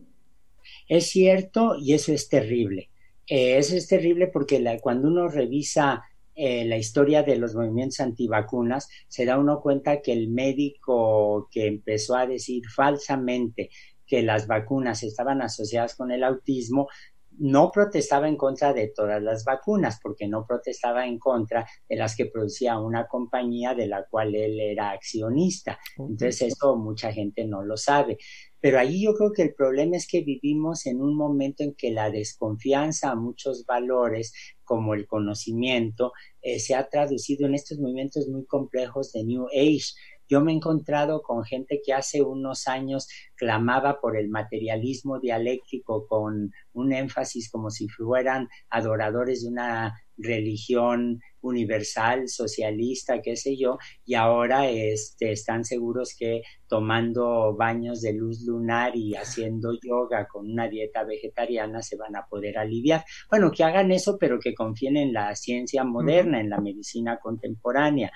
Es cierto y eso es terrible. Eh, eso es terrible porque cuando uno revisa eh, la historia de los movimientos antivacunas, se da uno cuenta que el médico que empezó a decir falsamente que las vacunas estaban asociadas con el autismo, no protestaba en contra de todas las vacunas, porque no protestaba en contra de las que producía una compañía de la cual él era accionista. Entonces eso mucha gente no lo sabe. Pero ahí yo creo que el problema es que vivimos en un momento en que la desconfianza a muchos valores, como el conocimiento, eh, se ha traducido en estos movimientos muy complejos de New Age, Yo me he encontrado con gente que hace unos años clamaba por el materialismo dialéctico con un énfasis como si fueran adoradores de una religión universal, socialista, qué sé yo, y ahora este, están seguros que tomando baños de luz lunar y haciendo yoga con una dieta vegetariana se van a poder aliviar. Bueno, que hagan eso, pero que confíen en la ciencia moderna, en la medicina contemporánea.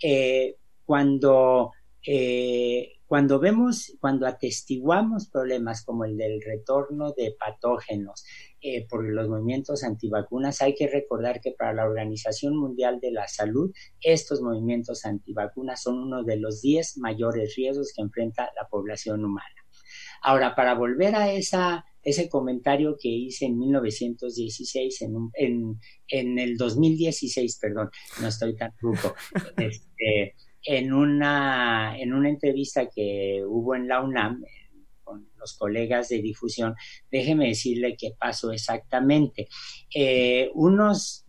Eh, cuando eh, cuando vemos, cuando atestiguamos problemas como el del retorno de patógenos eh, por los movimientos antivacunas, hay que recordar que para la Organización Mundial de la Salud, estos movimientos antivacunas son uno de los 10 mayores riesgos que enfrenta la población humana. Ahora, para volver a esa, ese comentario que hice en 1916, en, en, en el 2016, perdón, no estoy tan ruco, este, en una, en una entrevista que hubo en la UNAM con los colegas de difusión, déjeme decirle qué pasó exactamente. Eh, unos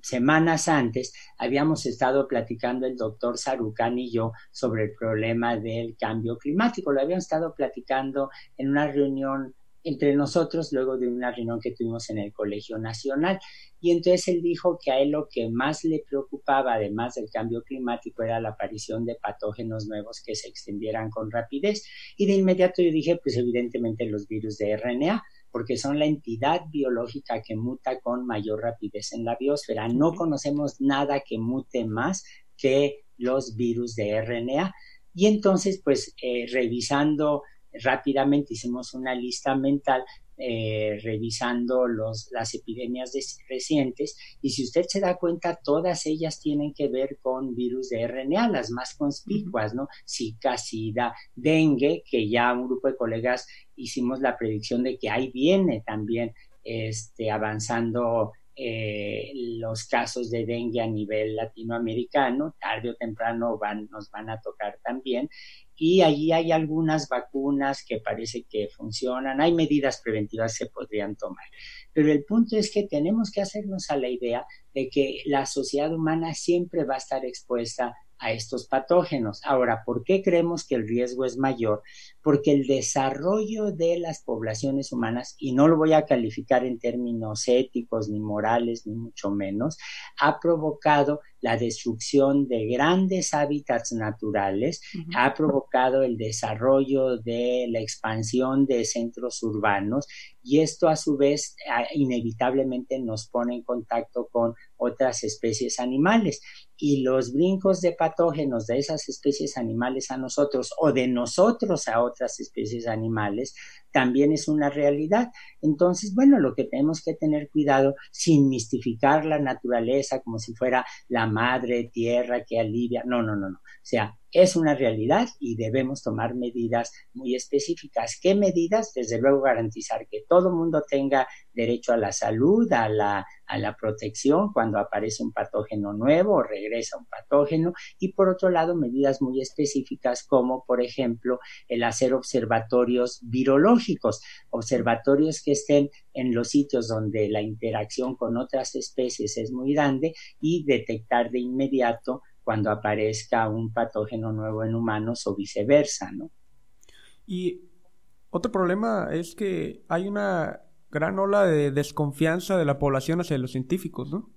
semanas antes habíamos estado platicando el doctor Sarucán y yo sobre el problema del cambio climático. Lo habíamos estado platicando en una reunión entre nosotros luego de una reunión que tuvimos en el Colegio Nacional. Y entonces él dijo que a él lo que más le preocupaba, además del cambio climático, era la aparición de patógenos nuevos que se extendieran con rapidez. Y de inmediato yo dije, pues evidentemente los virus de RNA, porque son la entidad biológica que muta con mayor rapidez en la biosfera. No conocemos nada que mute más que los virus de RNA. Y entonces, pues, eh, revisando rápidamente hicimos una lista mental eh, revisando los, las epidemias recientes y si usted se da cuenta, todas ellas tienen que ver con virus de RNA, las más conspicuas, ¿no? Zika, SIDA, dengue, que ya un grupo de colegas hicimos la predicción de que ahí viene también este, avanzando eh, los casos de dengue a nivel latinoamericano, tarde o temprano van, nos van a tocar también, y allí hay algunas vacunas que parece que funcionan, hay medidas preventivas que podrían tomar. Pero el punto es que tenemos que hacernos a la idea de que la sociedad humana siempre va a estar expuesta a estos patógenos. Ahora, ¿por qué creemos que el riesgo es mayor? Porque el desarrollo de las poblaciones humanas, y no lo voy a calificar en términos éticos ni morales, ni mucho menos, ha provocado la destrucción de grandes hábitats naturales, ha provocado el desarrollo de la expansión de centros urbanos y esto a su vez inevitablemente nos pone en contacto con otras especies animales y los brincos de patógenos de esas especies animales a nosotros o de nosotros a otras especies animales también es una realidad. Entonces, bueno, lo que tenemos que tener cuidado sin mistificar la naturaleza como si fuera la madre tierra que alivia. No, no, no, no. O sea, es una realidad y debemos tomar medidas muy específicas. ¿Qué medidas? Desde luego garantizar que todo mundo tenga derecho a la salud, a la, a la protección cuando aparece un patógeno nuevo o regresa un patógeno y por otro lado medidas muy específicas como por ejemplo el hacer observatorios virológicos, observatorios que estén en los sitios donde la interacción con otras especies es muy grande y detectar de inmediato cuando aparezca un patógeno nuevo en humanos o viceversa, ¿no? Y otro problema es que hay una gran ola de desconfianza de la población hacia los científicos, ¿no?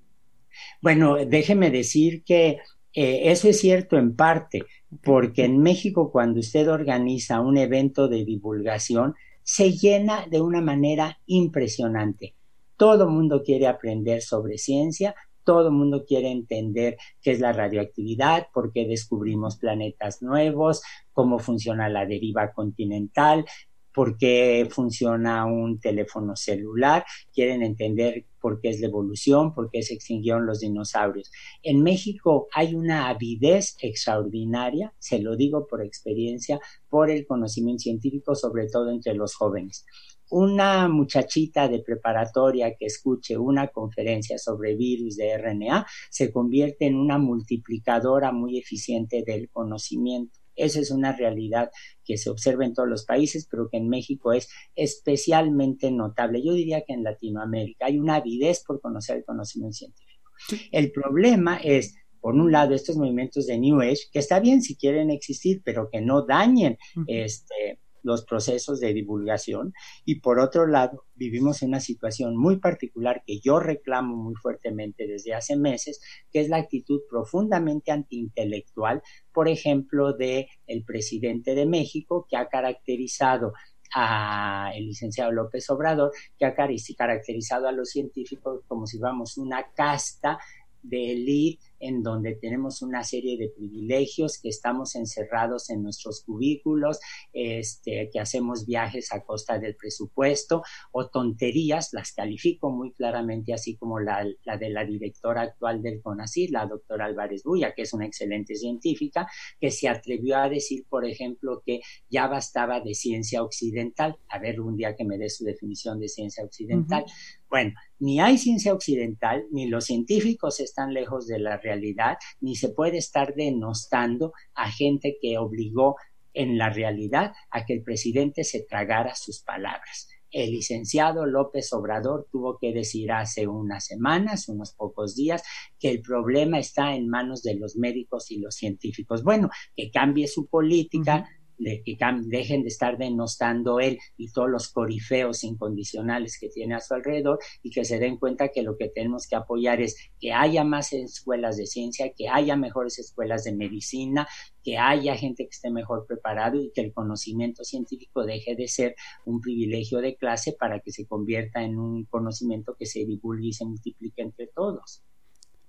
Bueno, déjeme decir que eh, eso es cierto en parte, porque en México cuando usted organiza un evento de divulgación, se llena de una manera impresionante. Todo mundo quiere aprender sobre ciencia, todo el mundo quiere entender qué es la radioactividad, por qué descubrimos planetas nuevos, cómo funciona la deriva continental, por qué funciona un teléfono celular, quieren entender por qué es la evolución, por qué se extinguieron los dinosaurios. En México hay una avidez extraordinaria, se lo digo por experiencia, por el conocimiento científico, sobre todo entre los jóvenes una muchachita de preparatoria que escuche una conferencia sobre virus de RNA se convierte en una multiplicadora muy eficiente del conocimiento. Esa es una realidad que se observa en todos los países, pero que en México es especialmente notable. Yo diría que en Latinoamérica hay una avidez por conocer el conocimiento científico. El problema es por un lado, estos movimientos de New Age, que está bien si quieren existir, pero que no dañen este, los procesos de divulgación. Y por otro lado vivimos en una situación muy particular que yo reclamo muy fuertemente desde hace meses, que es la actitud profundamente antiintelectual, por ejemplo, de el presidente de México que ha caracterizado a el licenciado López Obrador, que ha caracterizado a los científicos como si fuéramos una casta de élite en donde tenemos una serie de privilegios, que estamos encerrados en nuestros cubículos, este, que hacemos viajes a costa del presupuesto o tonterías, las califico muy claramente, así como la, de la directora actual del CONACYT, la doctora Álvarez Buya, que es una excelente científica, que se atrevió a decir, por ejemplo, que ya bastaba de ciencia occidental. A ver, un día que me dé su definición de ciencia occidental. Bueno, ni hay ciencia occidental, ni los científicos están lejos de la realidad, ni se puede estar denostando a gente que obligó en la realidad a que el presidente se tragara sus palabras. El licenciado López Obrador tuvo que decir hace unas semanas, unos pocos días, que el problema está en manos de los médicos y los científicos. Bueno, que cambie su política, de que dejen de estar denostando él y todos los corifeos incondicionales que tiene a su alrededor y que se den cuenta que lo que tenemos que apoyar es que haya más escuelas de ciencia, que haya mejores escuelas de medicina, que haya gente que esté mejor preparado y que el conocimiento científico deje de ser un privilegio de clase para que se convierta en un conocimiento que se divulgue y se multiplique entre todos.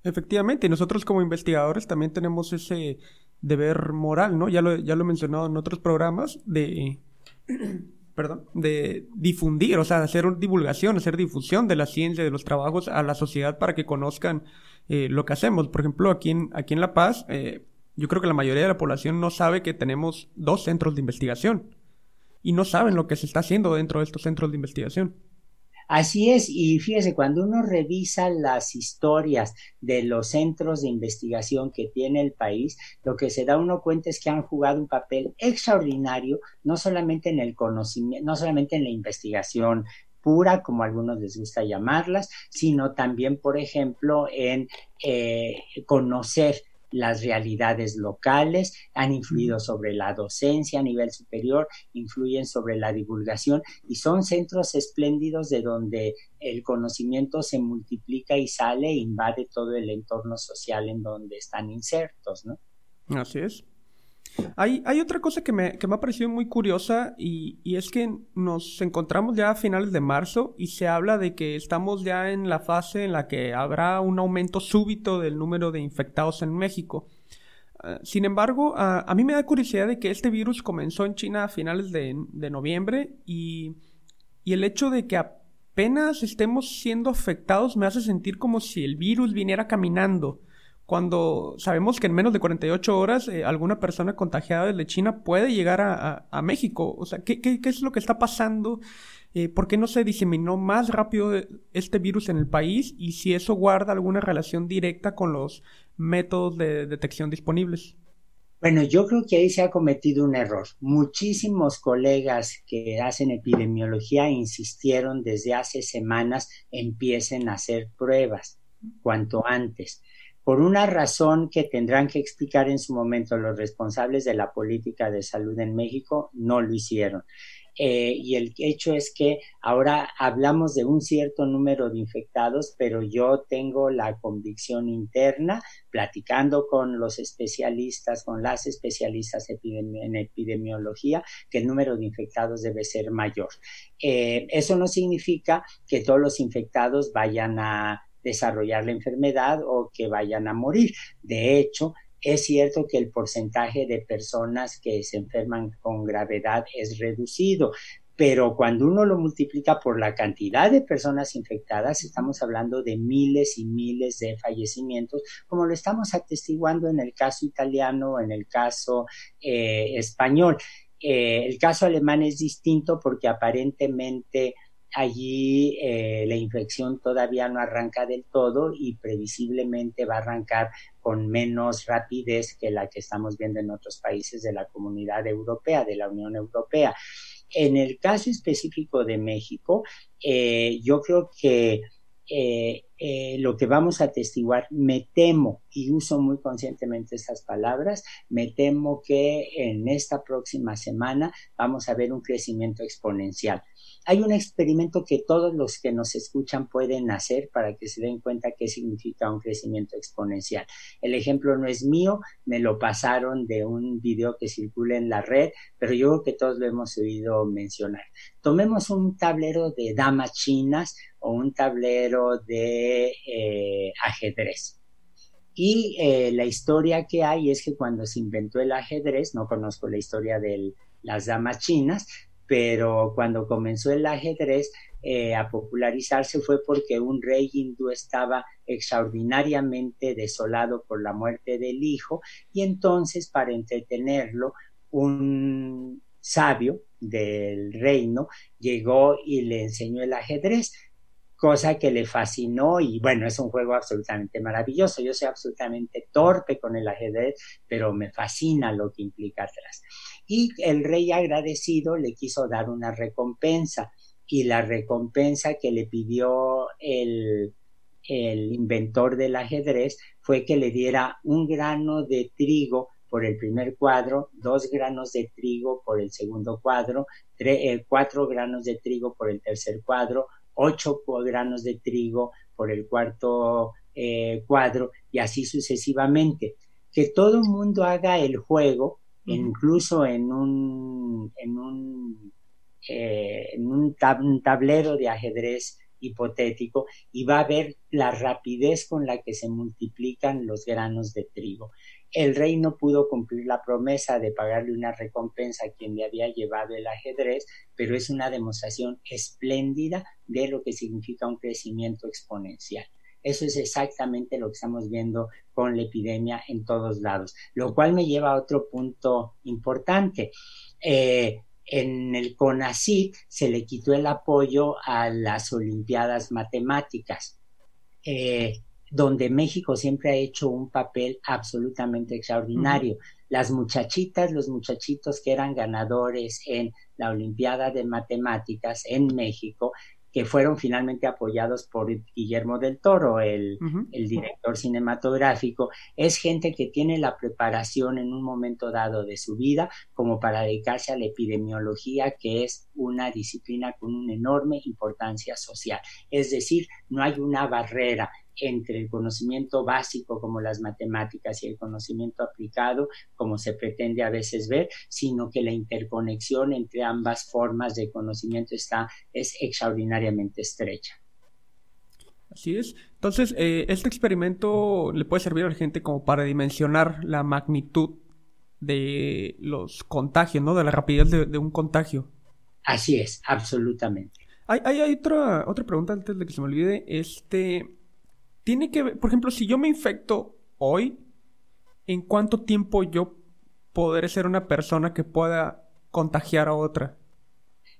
Efectivamente, nosotros como investigadores también tenemos ese deber moral, ¿no? Ya lo, ya lo he mencionado en otros programas, de, perdón, de difundir, o sea, hacer divulgación, hacer difusión de la ciencia, de los trabajos a la sociedad para que conozcan eh, lo que hacemos. Por ejemplo, aquí en, aquí en La Paz, eh, yo creo que la mayoría de la población no sabe que tenemos dos centros de investigación y no saben lo que se está haciendo dentro de estos centros de investigación. Así es, y fíjese, cuando uno revisa las historias de los centros de investigación que tiene el país, lo que se da uno cuenta es que han jugado un papel extraordinario, no solamente en el conocimiento, no solamente en la investigación pura, como a algunos les gusta llamarlas, sino también, por ejemplo, en eh, conocer las realidades locales, han influido sobre la docencia a nivel superior, influyen sobre la divulgación y son centros espléndidos de donde el conocimiento se multiplica y sale e invade todo el entorno social en donde están insertos, ¿no? Así es. Hay, hay otra cosa que me, ha parecido muy curiosa y, y, es que nos encontramos ya a finales de marzo y se habla de que estamos ya en la fase en la que habrá un aumento súbito del número de infectados en México. Uh, sin embargo, a mí me da curiosidad de que este virus comenzó en China a finales de, noviembre y el hecho de que apenas estemos siendo afectados me hace sentir como si el virus viniera caminando cuando sabemos que en menos de 48 horas eh, alguna persona contagiada desde China puede llegar a, México. O sea, ¿qué, ¿qué, qué, es lo que está pasando? Eh, ¿Por qué no se diseminó más rápido este virus en el país? Y si eso guarda alguna relación directa con los métodos de detección disponibles. Bueno, yo creo que ahí se ha cometido un error. Muchísimos colegas que hacen epidemiología insistieron desde hace semanas empiecen a hacer pruebas cuanto antes por una razón que tendrán que explicar en su momento los responsables de la política de salud en México, no lo hicieron. Eh, y el hecho es que ahora hablamos de un cierto número de infectados, pero yo tengo la convicción interna, platicando con los especialistas, con las especialistas en epidemiología, que el número de infectados debe ser mayor. Eh, eso no significa que todos los infectados vayan a desarrollar la enfermedad o que vayan a morir. De hecho, es cierto que el porcentaje de personas que se enferman con gravedad es reducido, pero cuando uno lo multiplica por la cantidad de personas infectadas, estamos hablando de miles y miles de fallecimientos, como lo estamos atestiguando en el caso italiano, en el caso eh, español. Eh, el caso alemán es distinto porque aparentemente allí eh, la infección todavía no arranca del todo y previsiblemente va a arrancar con menos rapidez que la que estamos viendo en otros países de la comunidad europea, de la Unión Europea. En el caso específico de México, eh, yo creo que eh, lo que vamos a atestiguar, me temo, y uso muy conscientemente estas palabras, me temo que en esta próxima semana vamos a ver un crecimiento exponencial. Hay un experimento que todos los que nos escuchan pueden hacer para que se den cuenta qué significa un crecimiento exponencial. El ejemplo no es mío, me lo pasaron de un video que circula en la red, pero yo creo que todos lo hemos oído mencionar. Tomemos un tablero de damas chinas o un tablero de eh, ajedrez. Y eh, la historia que hay es que cuando se inventó el ajedrez, no conozco la historia de las damas chinas, pero cuando comenzó el ajedrez eh, a popularizarse fue porque un rey hindú estaba extraordinariamente desolado por la muerte del hijo y entonces para entretenerlo un sabio del reino llegó y le enseñó el ajedrez cosa que le fascinó y bueno, es un juego absolutamente maravilloso. Yo soy absolutamente torpe con el ajedrez, pero me fascina lo que implica atrás y el rey agradecido le quiso dar una recompensa y la recompensa que le pidió el, el inventor del ajedrez fue que le diera un grano de trigo por el primer cuadro, dos granos de trigo por el segundo cuadro, eh, cuatro granos de trigo por el tercer cuadro, ocho granos de trigo por el cuarto eh, cuadro y así sucesivamente. Que todo el mundo haga el juego incluso en un, en un, eh, en tablero de ajedrez hipotético y va a ver la rapidez con la que se multiplican los granos de trigo. El rey no pudo cumplir la promesa de pagarle una recompensa a quien le había llevado el ajedrez, pero es una demostración espléndida de lo que significa un crecimiento exponencial. Eso es exactamente lo que estamos viendo con la epidemia en todos lados, lo cual me lleva a otro punto importante. Eh, en el CONACYT se le quitó el apoyo a las Olimpiadas Matemáticas, eh, donde México siempre ha hecho un papel absolutamente extraordinario. Las muchachitas, los muchachitos que eran ganadores en la Olimpiada de Matemáticas en México que fueron finalmente apoyados por Guillermo del Toro, el, director cinematográfico, es gente que tiene la preparación en un momento dado de su vida como para dedicarse a la epidemiología, que es una disciplina con una enorme importancia social. Es decir, no hay una barrera entre el conocimiento básico como las matemáticas y el conocimiento aplicado como se pretende a veces ver, sino que la interconexión entre ambas formas de conocimiento está es extraordinariamente estrecha. Así es. Entonces, eh, este experimento le puede servir a la gente como para dimensionar la magnitud de los contagios, ¿no? De la rapidez de, un contagio. Así es, absolutamente. Hay, hay, otra, otra pregunta antes de que se me olvide. Este, tiene que ver, por ejemplo, si yo me infecto hoy, ¿en cuánto tiempo yo podré ser una persona que pueda contagiar a otra?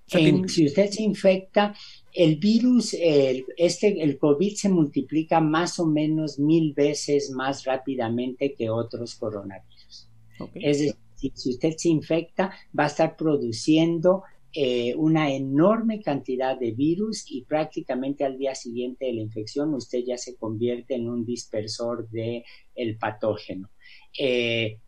Si usted se infecta, el virus, el, este, el COVID se multiplica más o menos mil veces más rápidamente que otros coronavirus. Es decir, si usted se infecta, va a estar produciendo eh, una enorme cantidad de virus y prácticamente al día siguiente de la infección usted ya se convierte en un dispersor del el patógeno. Eh,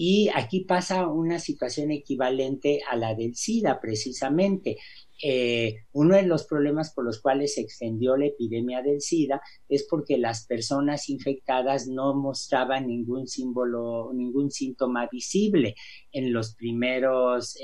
y aquí pasa una situación equivalente a la del SIDA, precisamente. Eh, uno de los problemas por los cuales se extendió la epidemia del SIDA es porque las personas infectadas no mostraban ningún símbolo, ningún síntoma visible en los primeros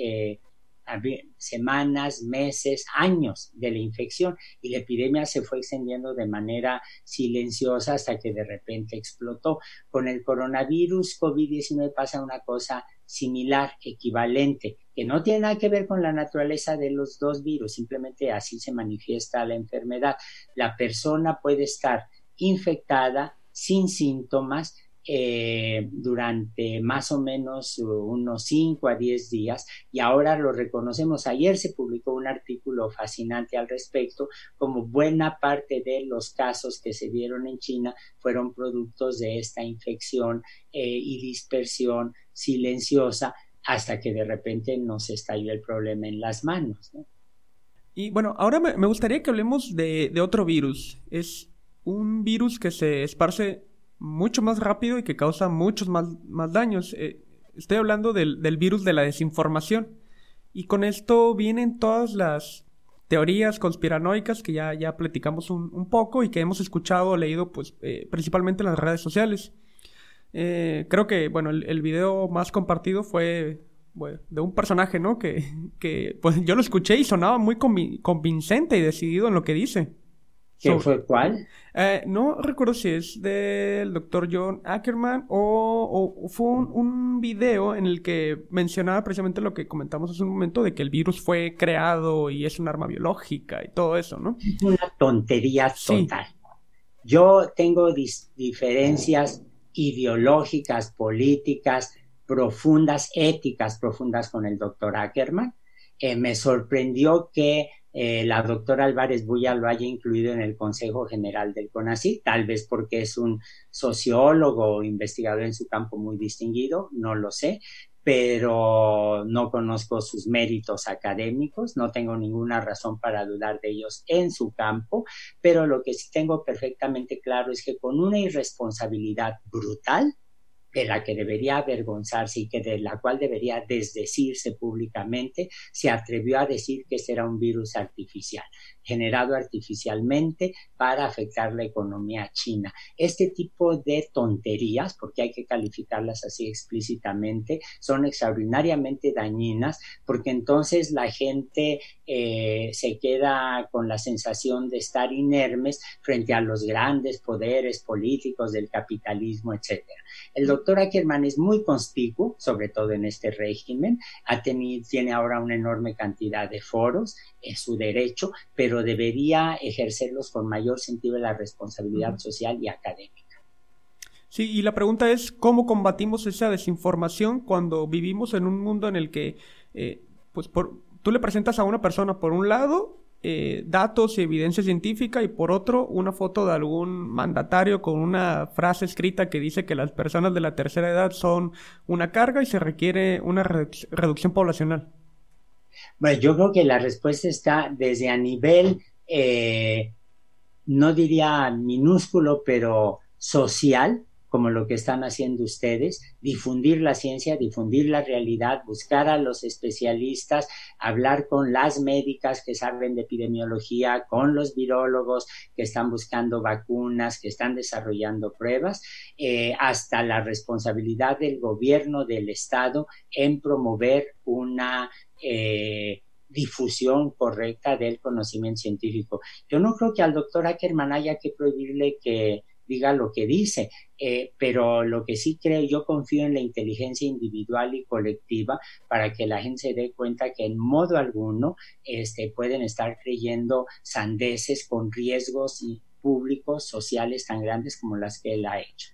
semanas, meses, años de la infección y la epidemia se fue extendiendo de manera silenciosa hasta que de repente explotó. Con el coronavirus COVID-19 pasa una cosa similar, equivalente, que no tiene nada que ver con la naturaleza de los dos virus, simplemente así se manifiesta la enfermedad. La persona puede estar infectada sin síntomas, eh, durante más o menos unos 5 a 10 días y ahora lo reconocemos. Ayer se publicó un artículo fascinante al respecto, como buena parte de los casos que se dieron en China fueron productos de esta infección eh, y dispersión silenciosa hasta que de repente nos estalló el problema en las manos. Y bueno, ahora me, gustaría que hablemos de, de otro virus. Es un virus que se esparce mucho más rápido y que causa muchos más, más daños. Eh, estoy hablando del, virus de la desinformación. Y con esto vienen todas las teorías conspiranoicas que ya, ya platicamos un, poco y que hemos escuchado o leído pues eh, principalmente en las redes sociales. Eh, creo que, bueno, el, el, video más compartido fue de un personaje, ¿no? Que, que, pues yo lo escuché y sonaba muy convincente y decidido en lo que dice. ¿Qué fue cuál? Eh, no recuerdo si es del doctor John Ackerman o, fue un, un, video en el que mencionaba precisamente lo que comentamos hace un momento de que el virus fue creado y es un arma biológica y todo eso, ¿no? Una tontería total. Yo tengo diferencias ideológicas, políticas, profundas, éticas profundas con el doctor Ackerman. Eh, me sorprendió que eh, la doctora Álvarez Buya lo haya incluido en el Consejo General del CONACYT, tal vez porque es un sociólogo investigador en su campo muy distinguido, no lo sé, pero no conozco sus méritos académicos, no tengo ninguna razón para dudar de ellos en su campo, pero lo que sí tengo perfectamente claro es que con una irresponsabilidad brutal, de la que debería avergonzarse y que de la cual debería desdecirse públicamente, se atrevió a decir que ese era un virus artificial, generado artificialmente para afectar la economía china. Este tipo de tonterías, porque hay que calificarlas así explícitamente, son extraordinariamente dañinas, porque entonces la gente eh, se queda con la sensación de estar inermes frente a los grandes poderes políticos del capitalismo, etcétera. El doctor Ackerman es muy conspicuo, sobre todo en este régimen, ha tenido, tiene ahora una enorme cantidad de foros, es su derecho, pero debería ejercerlos con mayor sentido de la responsabilidad social y académica. Sí, y la pregunta es, ¿cómo combatimos esa desinformación cuando vivimos en un mundo en el que, eh, pues, por, tú le presentas a una persona por un lado eh, datos y evidencia científica y por otro una foto de algún mandatario con una frase escrita que dice que las personas de la tercera edad son una carga y se requiere una reducción poblacional? Bueno, yo creo que la respuesta está desde a nivel, eh, no diría minúsculo, pero social, como lo que están haciendo ustedes, difundir la ciencia, difundir la realidad, buscar a los especialistas, hablar con las médicas que saben de epidemiología, con los virólogos que están buscando vacunas, que están desarrollando pruebas, eh, hasta la responsabilidad del gobierno, del Estado, en promover una... Eh, difusión correcta del conocimiento científico. Yo no creo que al doctor Ackerman haya que prohibirle que diga lo que dice, eh, pero lo que sí creo, yo confío en la inteligencia individual y colectiva para que la gente se dé cuenta que en modo alguno este, pueden estar creyendo sandeces con riesgos públicos, sociales tan grandes como las que él ha hecho.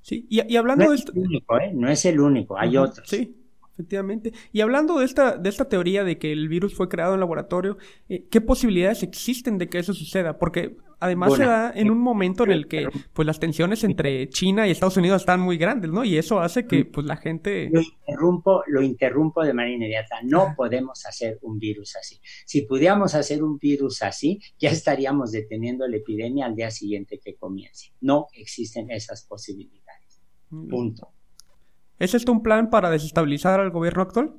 Sí, y, hablando no de esto... único, ¿eh? No es el único, hay otros. Sí, efectivamente. Y hablando de esta, de esta teoría de que el virus fue creado en laboratorio, eh, ¿qué posibilidades existen de que eso suceda? Porque además se da en un momento en el que pues las tensiones entre China y Estados Unidos están muy grandes, ¿no? Y eso hace que pues la gente... Lo interrumpo, lo interrumpo de manera inmediata. No podemos hacer un virus así. Si pudiéramos hacer un virus así, ya estaríamos deteniendo la epidemia al día siguiente que comience. No existen esas posibilidades. Punto. ¿Es esto un plan para desestabilizar al gobierno actual?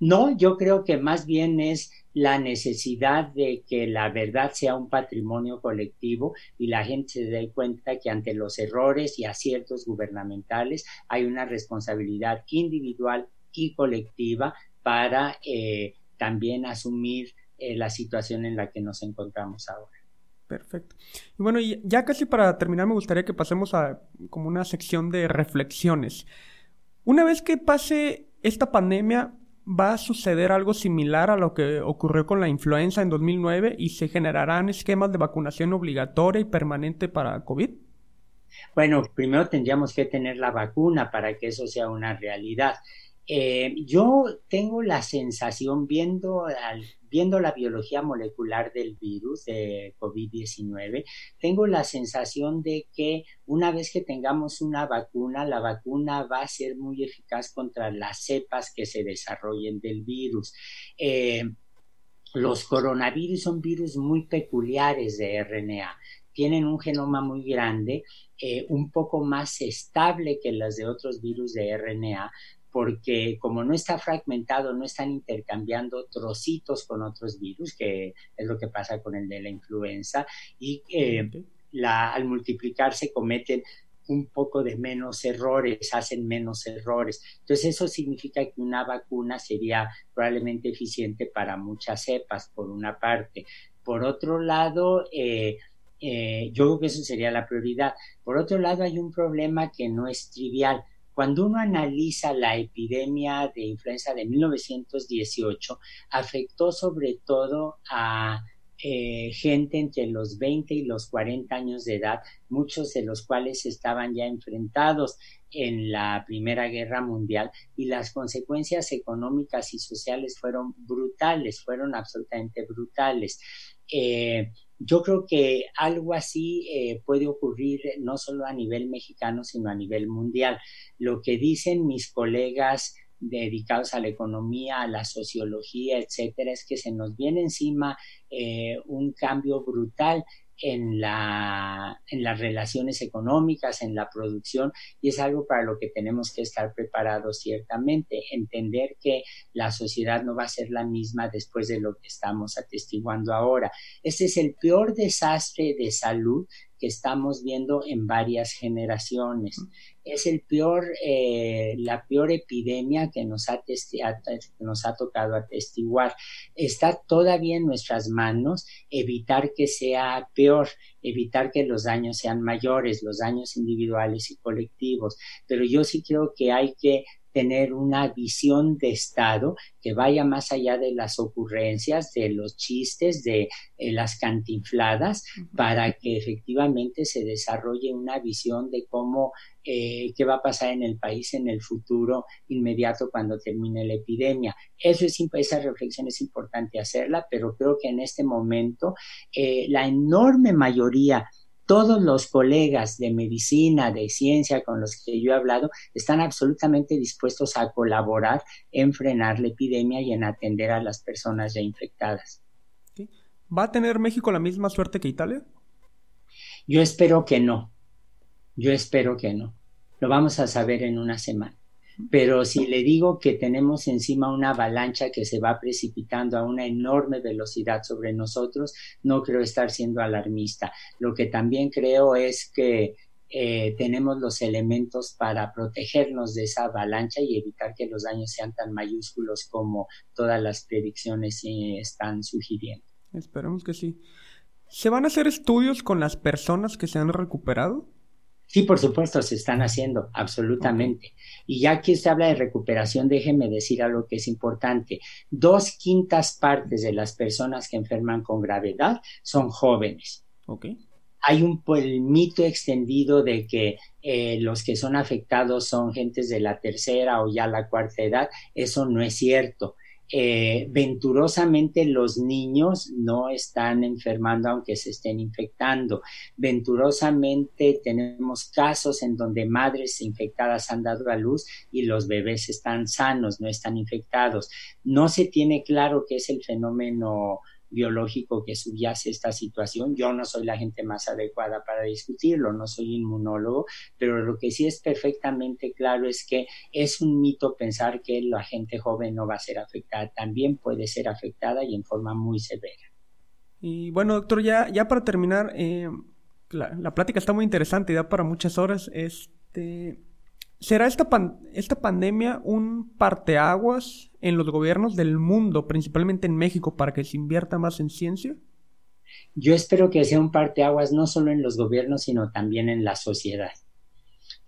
No, yo creo que más bien es la necesidad de que la verdad sea un patrimonio colectivo y la gente se dé cuenta que ante los errores y aciertos gubernamentales hay una responsabilidad individual y colectiva para eh, también asumir eh, la situación en la que nos encontramos ahora. Perfecto. Y bueno, ya casi para terminar me gustaría que pasemos a como una sección de reflexiones. Una vez que pase esta pandemia, va a suceder algo similar a lo que ocurrió con la influenza en 2009 y se generarán esquemas de vacunación obligatoria y permanente para COVID? Bueno, primero tendríamos que tener la vacuna para que eso sea una realidad. Eh, yo tengo la sensación, viendo, viendo la biología molecular del virus de COVID-19, tengo la sensación de que una vez que tengamos una vacuna, la vacuna va a ser muy eficaz contra las cepas que se desarrollen del virus. Eh, los coronavirus son virus muy peculiares de RNA tienen un genoma muy grande, eh, un poco más estable que las de otros virus de RNA, porque como no está fragmentado, no están intercambiando trocitos con otros virus, que es lo que pasa con el de la influenza, y eh, la, al multiplicarse cometen un poco de menos errores, hacen menos errores. Entonces eso significa que una vacuna sería probablemente eficiente para muchas cepas, por una parte. Por otro lado, eh, eh, yo creo que eso sería la prioridad. Por otro lado, hay un problema que no es trivial. Cuando uno analiza la epidemia de influenza de 1918, afectó sobre todo a eh, gente entre los 20 y los 40 años de edad, muchos de los cuales estaban ya enfrentados en la Primera Guerra Mundial y las consecuencias económicas y sociales fueron brutales, fueron absolutamente brutales. Eh, yo creo que algo así eh, puede ocurrir no solo a nivel mexicano, sino a nivel mundial. Lo que dicen mis colegas dedicados a la economía, a la sociología, etcétera, es que se nos viene encima eh, un cambio brutal en, la, en las relaciones económicas, en la producción, y es algo para lo que tenemos que estar preparados ciertamente, entender que la sociedad no va a ser la misma después de lo que estamos atestiguando ahora. Este es el peor desastre de salud que estamos viendo en varias generaciones. Es el peor, eh, la peor epidemia que nos, ha nos ha tocado atestiguar. Está todavía en nuestras manos evitar que sea peor, evitar que los daños sean mayores, los daños individuales y colectivos. Pero yo sí creo que hay que tener una visión de Estado que vaya más allá de las ocurrencias, de los chistes, de eh, las cantinfladas, para que efectivamente se desarrolle una visión de cómo, eh, qué va a pasar en el país en el futuro inmediato cuando termine la epidemia. Eso es, esa reflexión es importante hacerla, pero creo que en este momento eh, la enorme mayoría todos los colegas de medicina, de ciencia con los que yo he hablado, están absolutamente dispuestos a colaborar en frenar la epidemia y en atender a las personas ya infectadas. ¿Va a tener México la misma suerte que Italia? Yo espero que no. Yo espero que no. Lo vamos a saber en una semana pero si le digo que tenemos encima una avalancha que se va precipitando a una enorme velocidad sobre nosotros, no creo estar siendo alarmista. Lo que también creo es que eh, tenemos los elementos para protegernos de esa avalancha y evitar que los daños sean tan mayúsculos como todas las predicciones están sugiriendo. Esperemos que sí. ¿Se van a hacer estudios con las personas que se han recuperado? Sí, por supuesto, se están haciendo, absolutamente. Y ya que se habla de recuperación, déjeme decir algo que es importante. Dos quintas partes de las personas que enferman con gravedad son jóvenes. Okay. Hay un mito extendido de que eh, los que son afectados son gentes de la tercera o ya la cuarta edad. Eso no es cierto. Eh, venturosamente los niños no están enfermando aunque se estén infectando. Venturosamente tenemos casos en donde madres infectadas han dado a luz y los bebés están sanos, no están infectados. No se tiene claro qué es el fenómeno biológico que subyace esta situación. Yo no soy la gente más adecuada para discutirlo, no soy inmunólogo, pero lo que sí es perfectamente claro es que es un mito pensar que la gente joven no va a ser afectada. También puede ser afectada y en forma muy severa. Y bueno, doctor, ya, ya para terminar, eh, la, la, plática está muy interesante, da para muchas horas. Este, ¿Será esta, esta pandemia un parteaguas en los gobiernos del mundo, principalmente en México, para que se invierta más en ciencia? Yo espero que sea un parteaguas no solo en los gobiernos, sino también en la sociedad.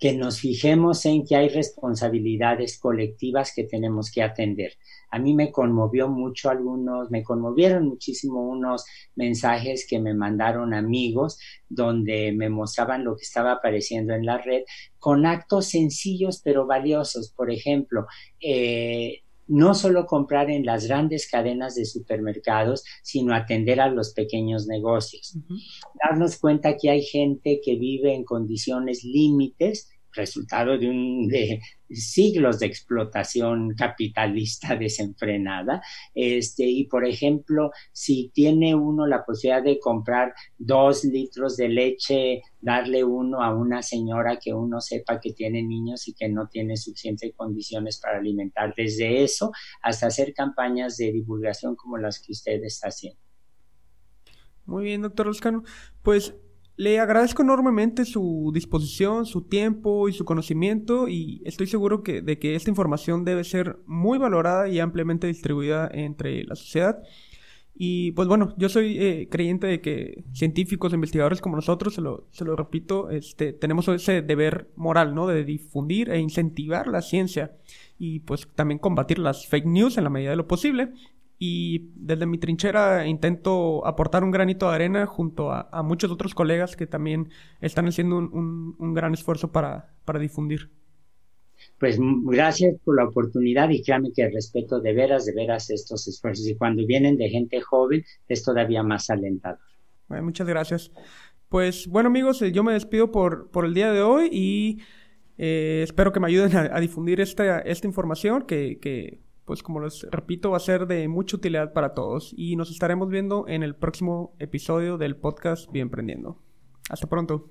Que nos fijemos en que hay responsabilidades colectivas que tenemos que atender a mí me conmovió mucho algunos, me conmovieron muchísimo unos mensajes que me mandaron amigos donde me mostraban lo que estaba apareciendo en la red con actos sencillos pero valiosos. Por ejemplo, eh, no solo comprar en las grandes cadenas de supermercados, sino atender a los pequeños negocios. Darnos cuenta que hay gente que vive en condiciones límites resultado de, un, de siglos de explotación capitalista desenfrenada. Este, y por ejemplo, si tiene uno la posibilidad de comprar dos litros de leche, darle uno a una señora que uno sepa que tiene niños y que no tiene suficientes condiciones para alimentar, desde eso hasta hacer campañas de divulgación como las que usted está haciendo. Muy bien, doctor Oscano. Pues le agradezco enormemente su disposición, su tiempo y su conocimiento y estoy seguro que, de que esta información debe ser muy valorada y ampliamente distribuida entre la sociedad. Y pues bueno, yo soy eh, creyente de que científicos, investigadores como nosotros, se lo, se lo repito, este, tenemos ese deber moral, ¿no? De difundir e incentivar la ciencia y pues también combatir las fake news en la medida de lo posible y desde mi trinchera intento aportar un granito de arena junto a, muchos otros colegas que también están haciendo un, gran esfuerzo para, difundir. Pues gracias por la oportunidad y créame que respeto de veras, de veras estos esfuerzos. Y cuando vienen de gente joven es todavía más alentador. muchas gracias. Pues bueno amigos, eh, yo me despido por, por el día de hoy y eh, espero que me ayuden a, difundir esta, esta información que, que pues como les repito, va a ser de mucha utilidad para todos y nos estaremos viendo en el próximo episodio del podcast Bien Prendiendo. Hasta pronto.